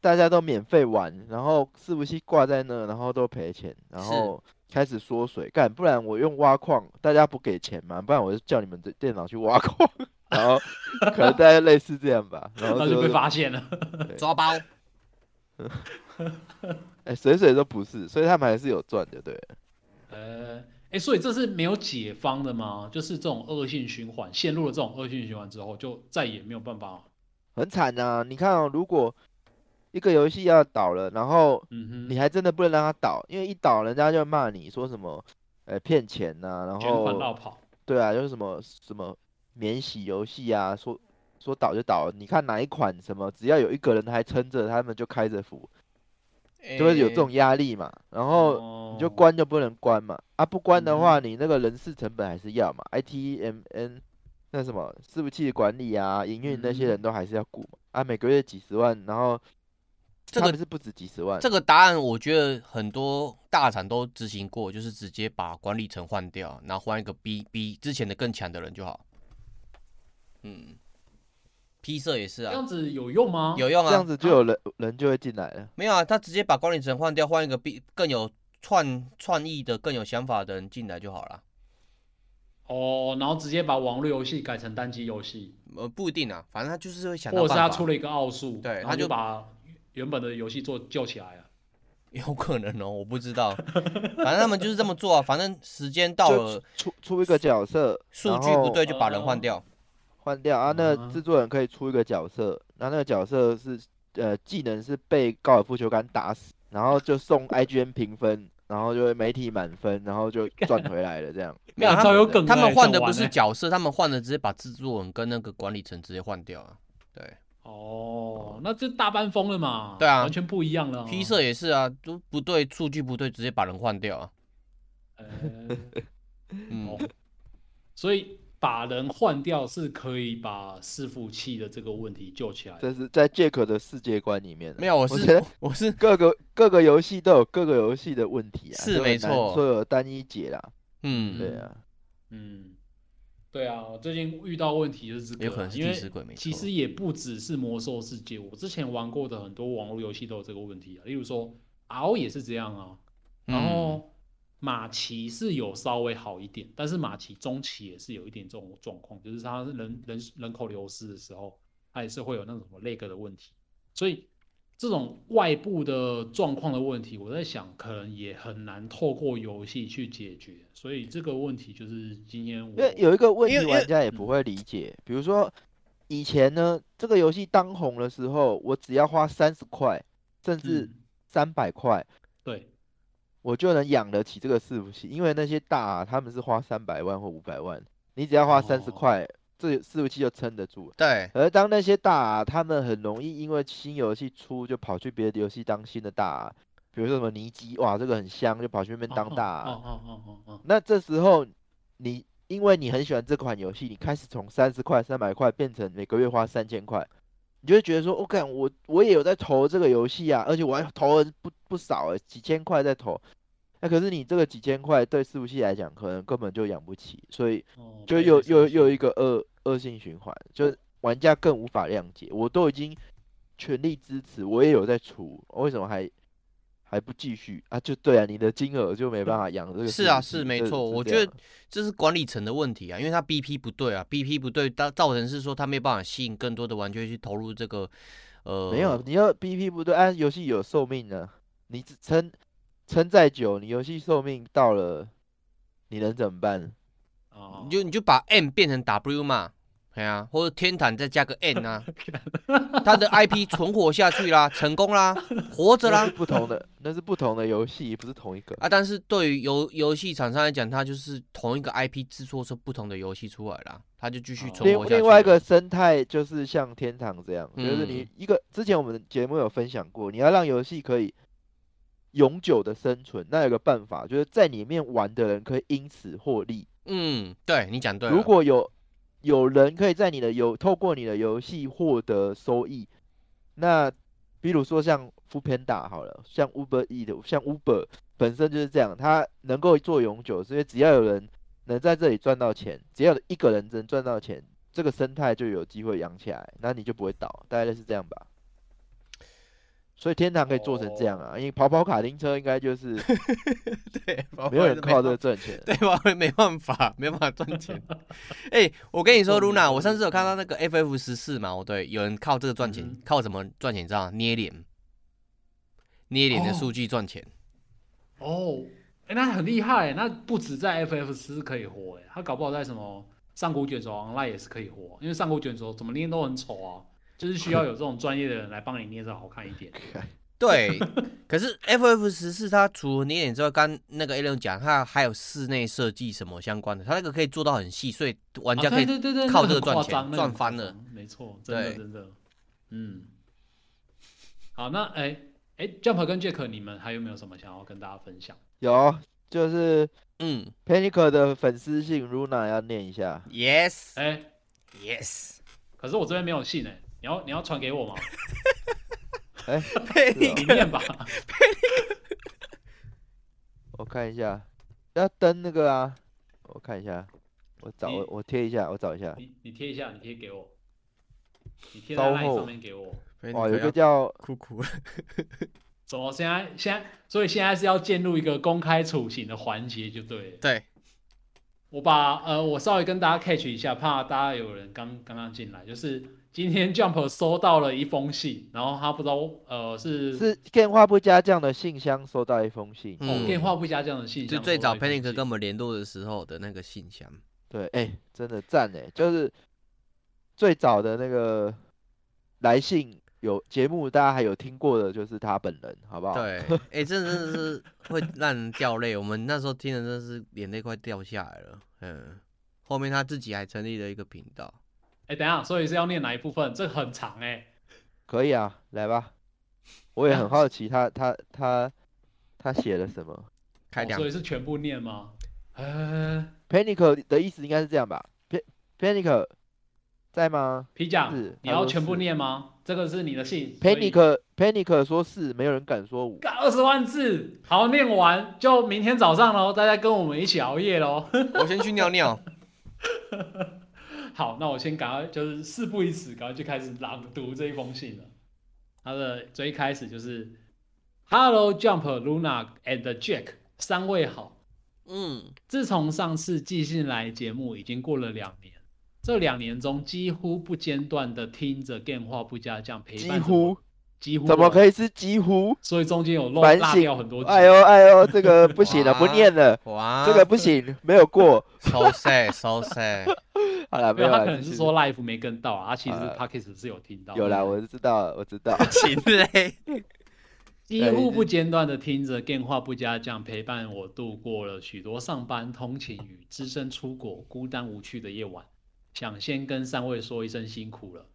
大家都免费玩，然后伺服器挂在那，然后都赔钱，然后开始缩水，干，不然我用挖矿，大家不给钱嘛，不然我就叫你们的电脑去挖矿，然后可能大家类似这样吧，然后那就被发现了。抓包，哎，水水都不是，所以他们还是有赚的，对了。呃，哎，所以这是没有解方的吗？就是这种恶性循环，陷入了这种恶性循环之后，就再也没有办法。很惨啊、你看哦，如果一个游戏要倒了，然后你还真的不能让它倒，因为一倒人家就骂你说什么，呃，骗钱呐、然后跑。对啊，就是什么什么免洗游戏啊，说说倒就倒，你看哪一款什么，只要有一个人还撑着，他们就开着服，就会有这种压力嘛，然后哦你就关就不能关嘛，啊不关的话，你那个人事成本还是要嘛，ITMN 那什么伺服器管理啊、营运那些人都还是要顾嘛，啊每个月几十万，然后这个是不止几十万，这个答案，我觉得很多大厂都执行过，就是直接把管理层换掉，然后换一个比比之前的更强的人就好。嗯，P 社也是啊，这样子有用吗？有用啊，这样子就有人人就会进来了。没有啊？他直接把管理层换掉，换一个比更有创创意的、更有想法的人进来就好了。哦，然后直接把网络游戏改成单机游戏，呃，不一定啊，反正他就是会想到或者是他出了一个奥数，然后对他就把原本的游戏做救起来啊。有可能哦，我不知道，反正他们就是这么做啊。反正时间到了，出出一个角色，数据不对就把人哦换掉。换掉啊，那嗯制作人可以出一个角色，那那个角色是呃技能是被高尔夫球杆打死，然后就送 IGN 评分，然后就会媒体满分，然后就赚回来了这样。没有，他们超有梗的欸他们换的不是角色，他们换的直接把制作人跟那个管理层直接换掉啊。对哦，那这大班风了嘛？对啊完全不一样了哦。，P 社也是啊，都不对，数据不对，直接把人换掉啊。呃，嗯，哦，所以把人换掉是可以把伺服器的这个问题救起来的。这是在 Jack 的世界观里面啊。没有，我是我 是各个各个游戏都有各个游戏的问题啊，是没错所有单一解啦。嗯，对啊，嗯，对啊，我最近遇到问题就是这个啊，有可能是因为其实也不只是魔兽世界，我之前玩过的很多网络游戏都有这个问题啊，例如说 RO 也是这样啊，然嗯后马奇是有稍微好一点，但是马奇中期也是有一点这种状况，就是它人人人口流失的时候，它也是会有那种什么 lag 的问题，所以这种外部的状况的问题，我在想可能也很难透过游戏去解决，所以这个问题就是今天我因为有一个问题，玩家也不会理解，比如说以前呢，这个游戏当红的时候，我只要花三十块，甚至嗯三百块，对，我就能养得起这个伺服器。因为那些大、啊、他们是花三百万或五百万，你只要花三十哦块，这个伺服器就撑得住。对，而当那些大、啊，他们很容易因为新游戏出就跑去别的游戏当新的大、啊，比如说什么尼基，哇，这个很香，就跑去那边当大、啊。哦哦哦哦哦，那这时候你因为你很喜欢这款游戏，你开始从三十块、三百块变成每个月花三千块，你就会觉得说，我、看我我也有在投这个游戏啊，而且我还投了不不少诶，几千块在投。那可是你这个几千块对伺服器来讲，可能根本就养不起，所以哦就又又又一个恶恶性循环，就玩家更无法谅解。我都已经全力支持，我也有在出，为什么还还不继续啊？就对啊，你的金额就没办法养这个。是啊，是没错。我觉得这是管理层的问题啊，因为他 BP 不对啊，BP 不对，造造成是说他没办法吸引更多的玩家去投入这个呃，没有，你要 BP 不对，啊，游戏有寿命呢，你只撑撑再久，你游戏寿命到了，你能怎么办？哦你就你就把 M 变成 W 嘛，哎呀、或者天坛再加个 N 啊，他的 IP 存活下去啦，成功啦，活着啦那是。不同的，那是不同的游戏，不是同一个。啊，但是对于游游戏厂商来讲，它就是同一个 IP 制作出不同的游戏出来啦，它就继续存活下去了。另外一个生态就是像天堂这样，就是你嗯一个之前我们节目有分享过，你要让游戏可以永久的生存，那有个办法，就是在里面玩的人可以因此获利。嗯，对你讲对。如果有有人可以在你的游透过你的游戏获得收益，那比如说像 f o o Panda 好了，像 Uber E 的，像 Uber 本身就是这样，它能够做永久，所以只要有人能在这里赚到钱，只要一个人能赚到钱，这个生态就有机会养起来，那你就不会倒，大概类似这样吧。所以天堂可以做成这样啊，因为跑跑卡丁车应该就是 对，没有人靠这个赚钱。对吧？没办法，没办法赚钱。哎、我跟你说，Luna，我上次有看到那个 FF 十四嘛，哦，对，有人靠这个赚钱，嗯靠什么赚钱？你知道吗？捏脸，捏脸的数据赚钱。哦，哎，那很厉害，那不止在 FF 十四可以活，哎，他搞不好在什么上古卷轴 online 也是可以活，因为上古卷轴怎么捏都很丑啊，就是需要有这种专业的人来帮你捏着好看一点。对，可是 FF 十四它除了捏脸之外，刚那个 A 六讲，它还有室内设计什么相关的，它那个可以做到很细，所以玩家啊可以对对对对，靠这个赚钱赚翻了。没错，真的真的，嗯。好，那哎哎，Jump 跟 Jack，你们还有没有什么想要跟大家分享？有，就是嗯 Panic 的粉丝信 Runa 要念一下。，yes 哎，yes，可是我这边没有信哎，你要你要传给我吗？哎、佩是哦你念吧。我看一下，要登那个啊，我看一下，我找我我贴一下，我找一下。你你贴一下，你贴给我，你贴在上面给我。哇，有一个叫酷酷了，怎么现在现在，所以现在是要进入一个公开处刑的环节，就对了。对，我把呃，我稍微跟大家 catch 一下，怕大家有人刚刚刚进来，就是今天 Jump 收到了一封信，然后他不知道呃是是电话不加酱的信箱收到一封信，哦嗯电话不加这样的信箱，就最早收到一 Panic 跟我们联络的时候的那个信箱。对，哎、真的赞哎，就是最早的那个来信有节目，大家还有听过的，就是他本人，好不好？对，哎、这真的是会让人掉泪。我们那时候听的真的是眼泪快掉下来了。嗯，后面他自己还成立了一个频道。哎、等一下，所以是要念哪一部分？这很长哎、可以啊，来吧。我也啊很好奇他 他他他写了什么。开两哦所以是全部念吗？呃，Panic 的意思应该是这样吧？Pan Panic 在吗皮匠是，你要全部念吗？这个是你的信。？Panic Panic 说是，没有人敢说五。二十万字，好，念完就明天早上喽，大家跟我们一起熬夜喽。我先去尿尿。好，那我先赶快就是事不宜迟，赶快就开始朗读这一封信了。他的最一开始就是，Hello Jump Luna and Jack 三位好。嗯，自从上次寄信来节目已经过了两年，这两年中几乎不间断的听着电话不加酱陪伴乎我几乎怎么可以是几乎？所以中间有漏反落掉很多。集。哎呦哎呦，这个不行了，不念了，哇，这个不行，没有过。so sad，so sad。好了，没没有，他可能是说 life 没跟到啊，他其实呃 p o d c a s t 是有听到。有啦，对我知道，我知道。行嘞，几乎不间断的听着电话不加酱，陪伴我度过了许多上班、通勤与只身出国孤单无趣的夜晚。想先跟三位说一声辛苦了。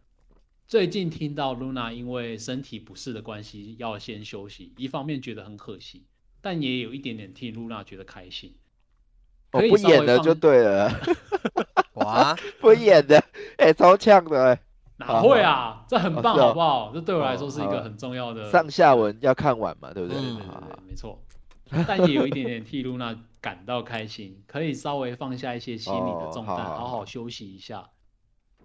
最近听到 Luna 因为身体不适的关系要先休息，一方面觉得很可惜，但也有一点点替 Luna 觉得开心。我不演了就对了，哇，不演的，哎，超呛的，哎哪会啊？这很棒，好不好？这对我来说是一个很重要的上下文要看完嘛，对不对？嗯对对好好对，没错。但也有一点点替露娜感到开心，可以稍微放下一些心理的重担，哦好好好好休息一下。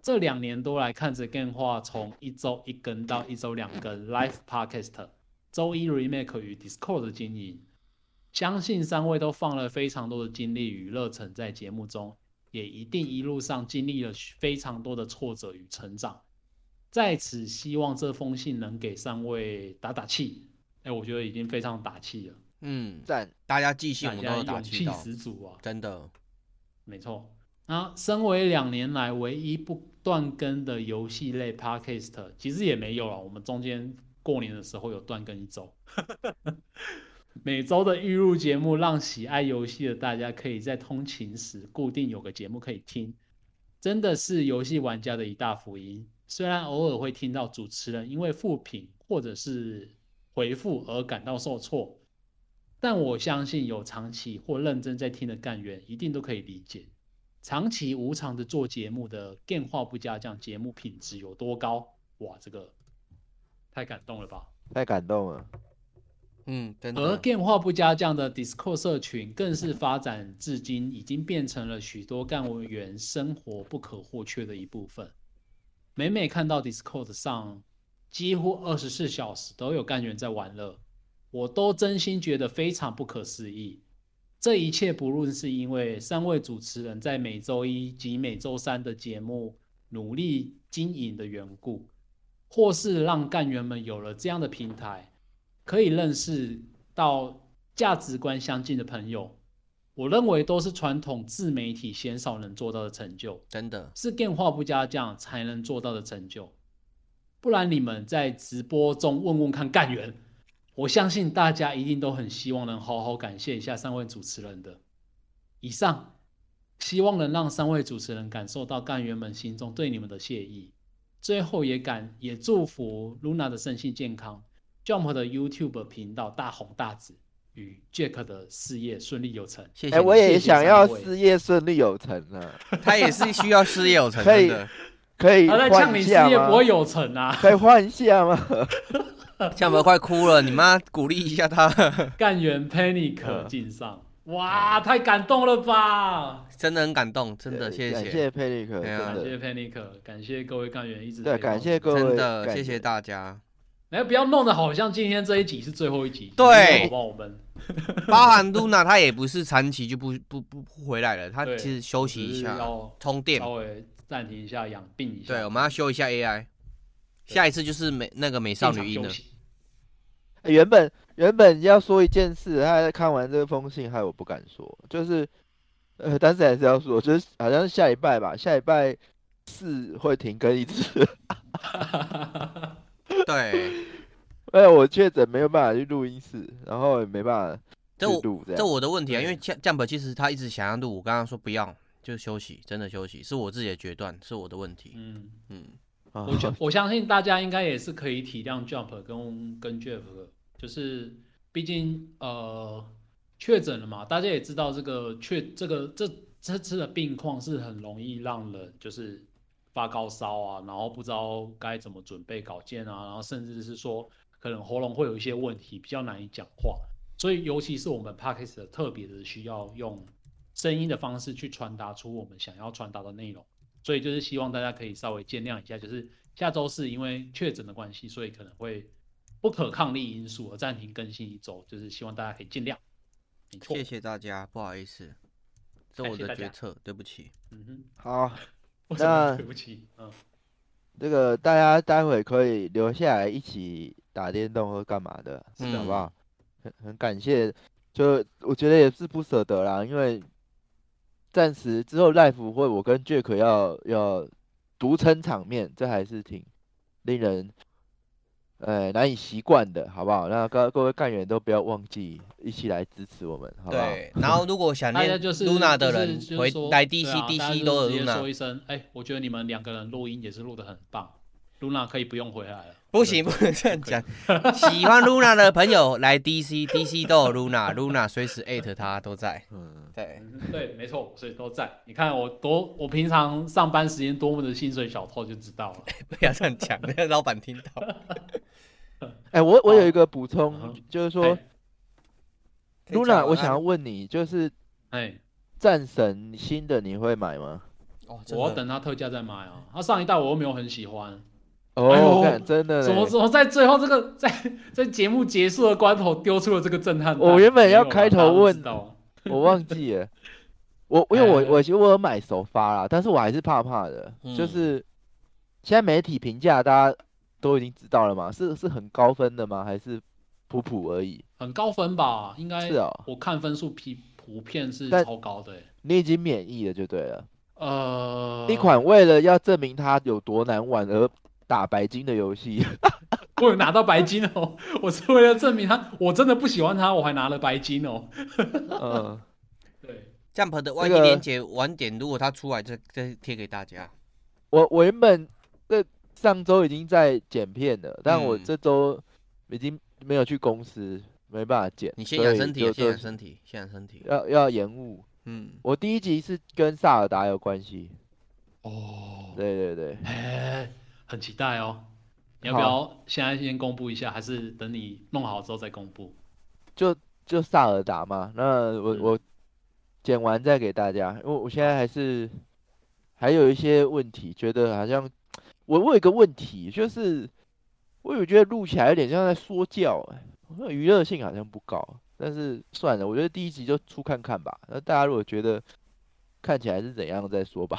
这两年多来看着电话从一周一更到一周两更 Live Podcast，周一 Remake 与 Discord 的经营，相信三位都放了非常多的精力与热忱在节目中，也一定一路上经历了非常多的挫折与成长。在此，希望这封信能给三位打打气。哎，我觉得已经非常打气了，嗯，赞，大家寄信我大们都有打家勇气十足啊！真的。没错。那身为两年来唯一不断更的游戏类 podcast，其实也没有了。我们中间过年的时候有断更一周，每周的预录节目，让喜爱游戏的大家可以在通勤时固定有个节目可以听，真的是游戏玩家的一大福音。虽然偶尔会听到主持人因为复评或者是回复而感到受挫，但我相信有长期或认真在听的干员一定都可以理解。长期无偿的做节目的电话不加酱，节目品质有多高？哇，这个太感动了吧！太感动了。嗯，真而的。电话不加酱的 Discord 社群更是发展至今，已经变成了许多干员生活不可或缺的一部分。每每看到 Discord 上几乎二十四小时都有干员在玩乐，我都真心觉得非常不可思议。这一切不论是因为三位主持人在每周一及每周三的节目努力经营的缘故，或是让干员们有了这样的平台，可以认识到价值观相近的朋友，我认为都是传统自媒体鲜少能做到的成就，真的，是电话不加酱才能做到的成就。不然你们在直播中问问看干员，我相信大家一定都很希望能好好感谢一下三位主持人的。以上，希望能让三位主持人感受到干员们心中对你们的谢意。最后也感也祝福 Luna 的身心健康，Jump 的 YouTube 频道大红大紫，与 Jack 的事业顺利有成。哎，谢谢你。我也想要事业顺利有成啊，他也是需要事业有成，可以换呛你事一下吗业不会有成啊！可以换一下吗？酱油快哭了，你妈鼓励一下他，干员 Panic 敬上，哇，太感动了吧！真的很感动，真的谢感谢，谢佩利克，对啊真的感谢 Panic，感谢各位干员一直对，感谢各位，真的感谢谢大家，哎，不要弄得好像今天这一集是最后一集，对好？我们 包含露娜，她也不是长期就不不不不回来了，她其实休息一下，要充电稍。微暂停一下，养病一下。对，我们要修一下 AI，下一次就是美那个美少女音了。原本原本要说一件事，他看完这封信，害我不敢说，就是呃，但是还是要说，就是好像是下礼拜吧，下礼拜四会停更一次，对，因为我确诊没有办法去录音室，然后也没办法这我去录这。这我的问题啊，因为 Jump Jump 其实他一直想要录，我刚刚说不要，就休息，真的休息，是我自己的决断，是我的问题。嗯，嗯，啊我相我相信大家应该也是可以体谅 Jump 跟跟 Jeff，的就是毕竟呃确诊了嘛，大家也知道这个确这个这这次的病况是很容易让人就是发高烧啊，然后不知道该怎么准备稿件啊，然后甚至是说可能喉咙会有一些问题，比较难以讲话，所以尤其是我们 p a c k a g e 特别的需要用声音的方式去传达出我们想要传达的内容。所以就是希望大家可以稍微见谅一下，就是下周四因为确诊的关系，所以可能会不可抗力因素而暂停更新一周，就是希望大家可以见谅。谢谢大家，不好意思，这我的决策，对不起。嗯哼，好，那对不起，嗯，这个大家待会可以留下来一起打电动或干嘛的，是的好不好？很很感谢，就我觉得也是不舍得啦，因为暂时之后 life 会我跟 Jack 要要独撑场面，这还是挺令人呃难以习惯的，好不好？那各各位干员都不要忘记一起来支持我们，好不好？对，然后如果想念大家就是 Luna 的人回来 DC 啊大家 DC 都有直接说一声，哎，我觉得你们两个人录音也是录的很棒，Luna 可以不用回来了。不行，不能这样讲。喜欢 Luna 的朋友来 DC，DC 都有 Luna，Luna 随时艾特他都在。嗯，对，嗯对，没错，所以都在。你看我多，我平常上班时间多么的薪水小偷就知道了。不要这样讲，让老板听到。哎、我我有一个补充，嗯就是说哎可以讲 Luna，我想要问你，就是哎，战神新的你会买吗？哦，我要等它特价再买啊。它上一代我又没有很喜欢，哎哦，呦真的怎么嘞怎么在最后这个在在节目结束的关头丢出了这个震撼？我原本要开头问我忘记了，我因为我哎我其实我有买首发啦，但是我还是怕怕的，就嗯是现在媒体评价大家都已经知道了嘛，是是很高分的吗？还是普普而已？很高分吧？应该是哦我看分数普普遍是超高的欸。你已经免疫了就对了。呃，一款为了要证明它有多难玩而打白金的游戏，我有拿到白金哦，我是为了证明他，我真的不喜欢他，我还拿了白金哦。嗯，对，Jump 的那 YT 个连接晚点，如果他出来再再贴给大家。我我原本这上周已经在剪片了，但我嗯这周已经没有去公司，没办法剪。你先养身体啊，先养身体，先养身体。要要延误。嗯，我第一集是跟萨尔达有关系，哦，对对对，哎，很期待哦。你要不要现在先公布一下，还是等你弄好之后再公布？就就萨尔达嘛。那我嗯我剪完再给大家，因为我现在还是还有一些问题，觉得好像我我有一个问题，就是我有觉得录起来有点像在说教、哎，那个娱乐性好像不高。但是算了，我觉得第一集就出看看吧。那大家如果觉得看起来是怎样再说吧。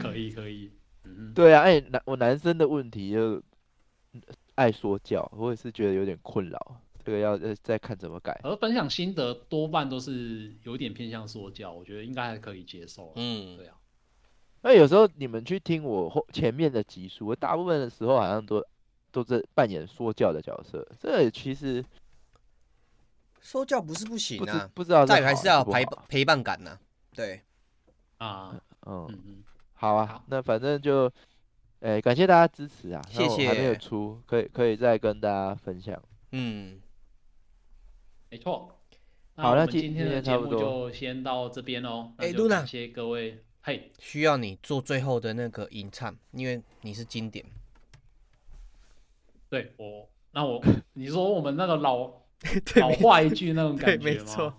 可 以可以，嗯，对啊，哎、男我男生的问题就爱说教，我也是觉得有点困扰。这个要再再看怎么改。而分享心得多半都是有点偏向说教，我觉得应该还可以接受。嗯对啊，那有时候你们去听我后前面的集数，我大部分的时候好像都都在扮演说教的角色，这其实说教不是不行啊，不知道是再还是要陪陪伴感呐。对，啊，嗯，嗯嗯，好啊，好那反正就，哎、感谢大家支持啊，谢谢还没有出，可以可以再跟大家分享。嗯，没错。好那今天的节目天差不多就先到这边哦。哎，Luna 就感谢各位，嘿，需要你做最后的那个吟唱，因为你是经典。对我，那我，你说我们那个老 老话一句那种感觉吗？没错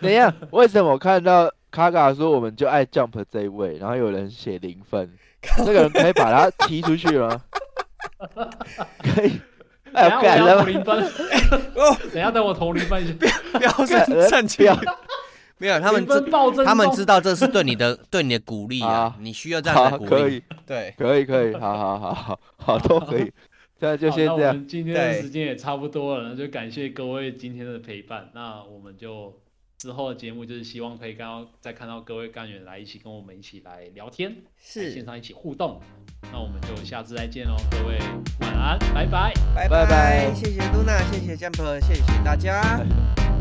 等一下，为什么我看到卡卡说我们就爱 jump 这一位，然后有人写零分，这个人可以把他踢出去吗？可以，哎等呦，一下我要投干了，零分，哦，等一下等我投零分一下，不要干站呃站起来，没有，他们知他们知道这是对你的对你的鼓励啊啊，你需要这样的好，鼓可励。以，对，可以，可以，好好好好好，都可以，现在就先这样，们今天时间也差不多了，那就感谢各位今天的陪伴。那我们就之后的节目就是希望可以看到再看到各位干员来一起跟我们一起来聊天，是线，上一起互动。那我们就下次再见喽，各位晚安，拜拜。拜拜拜谢谢露娜，谢谢 Jump，谢谢大家。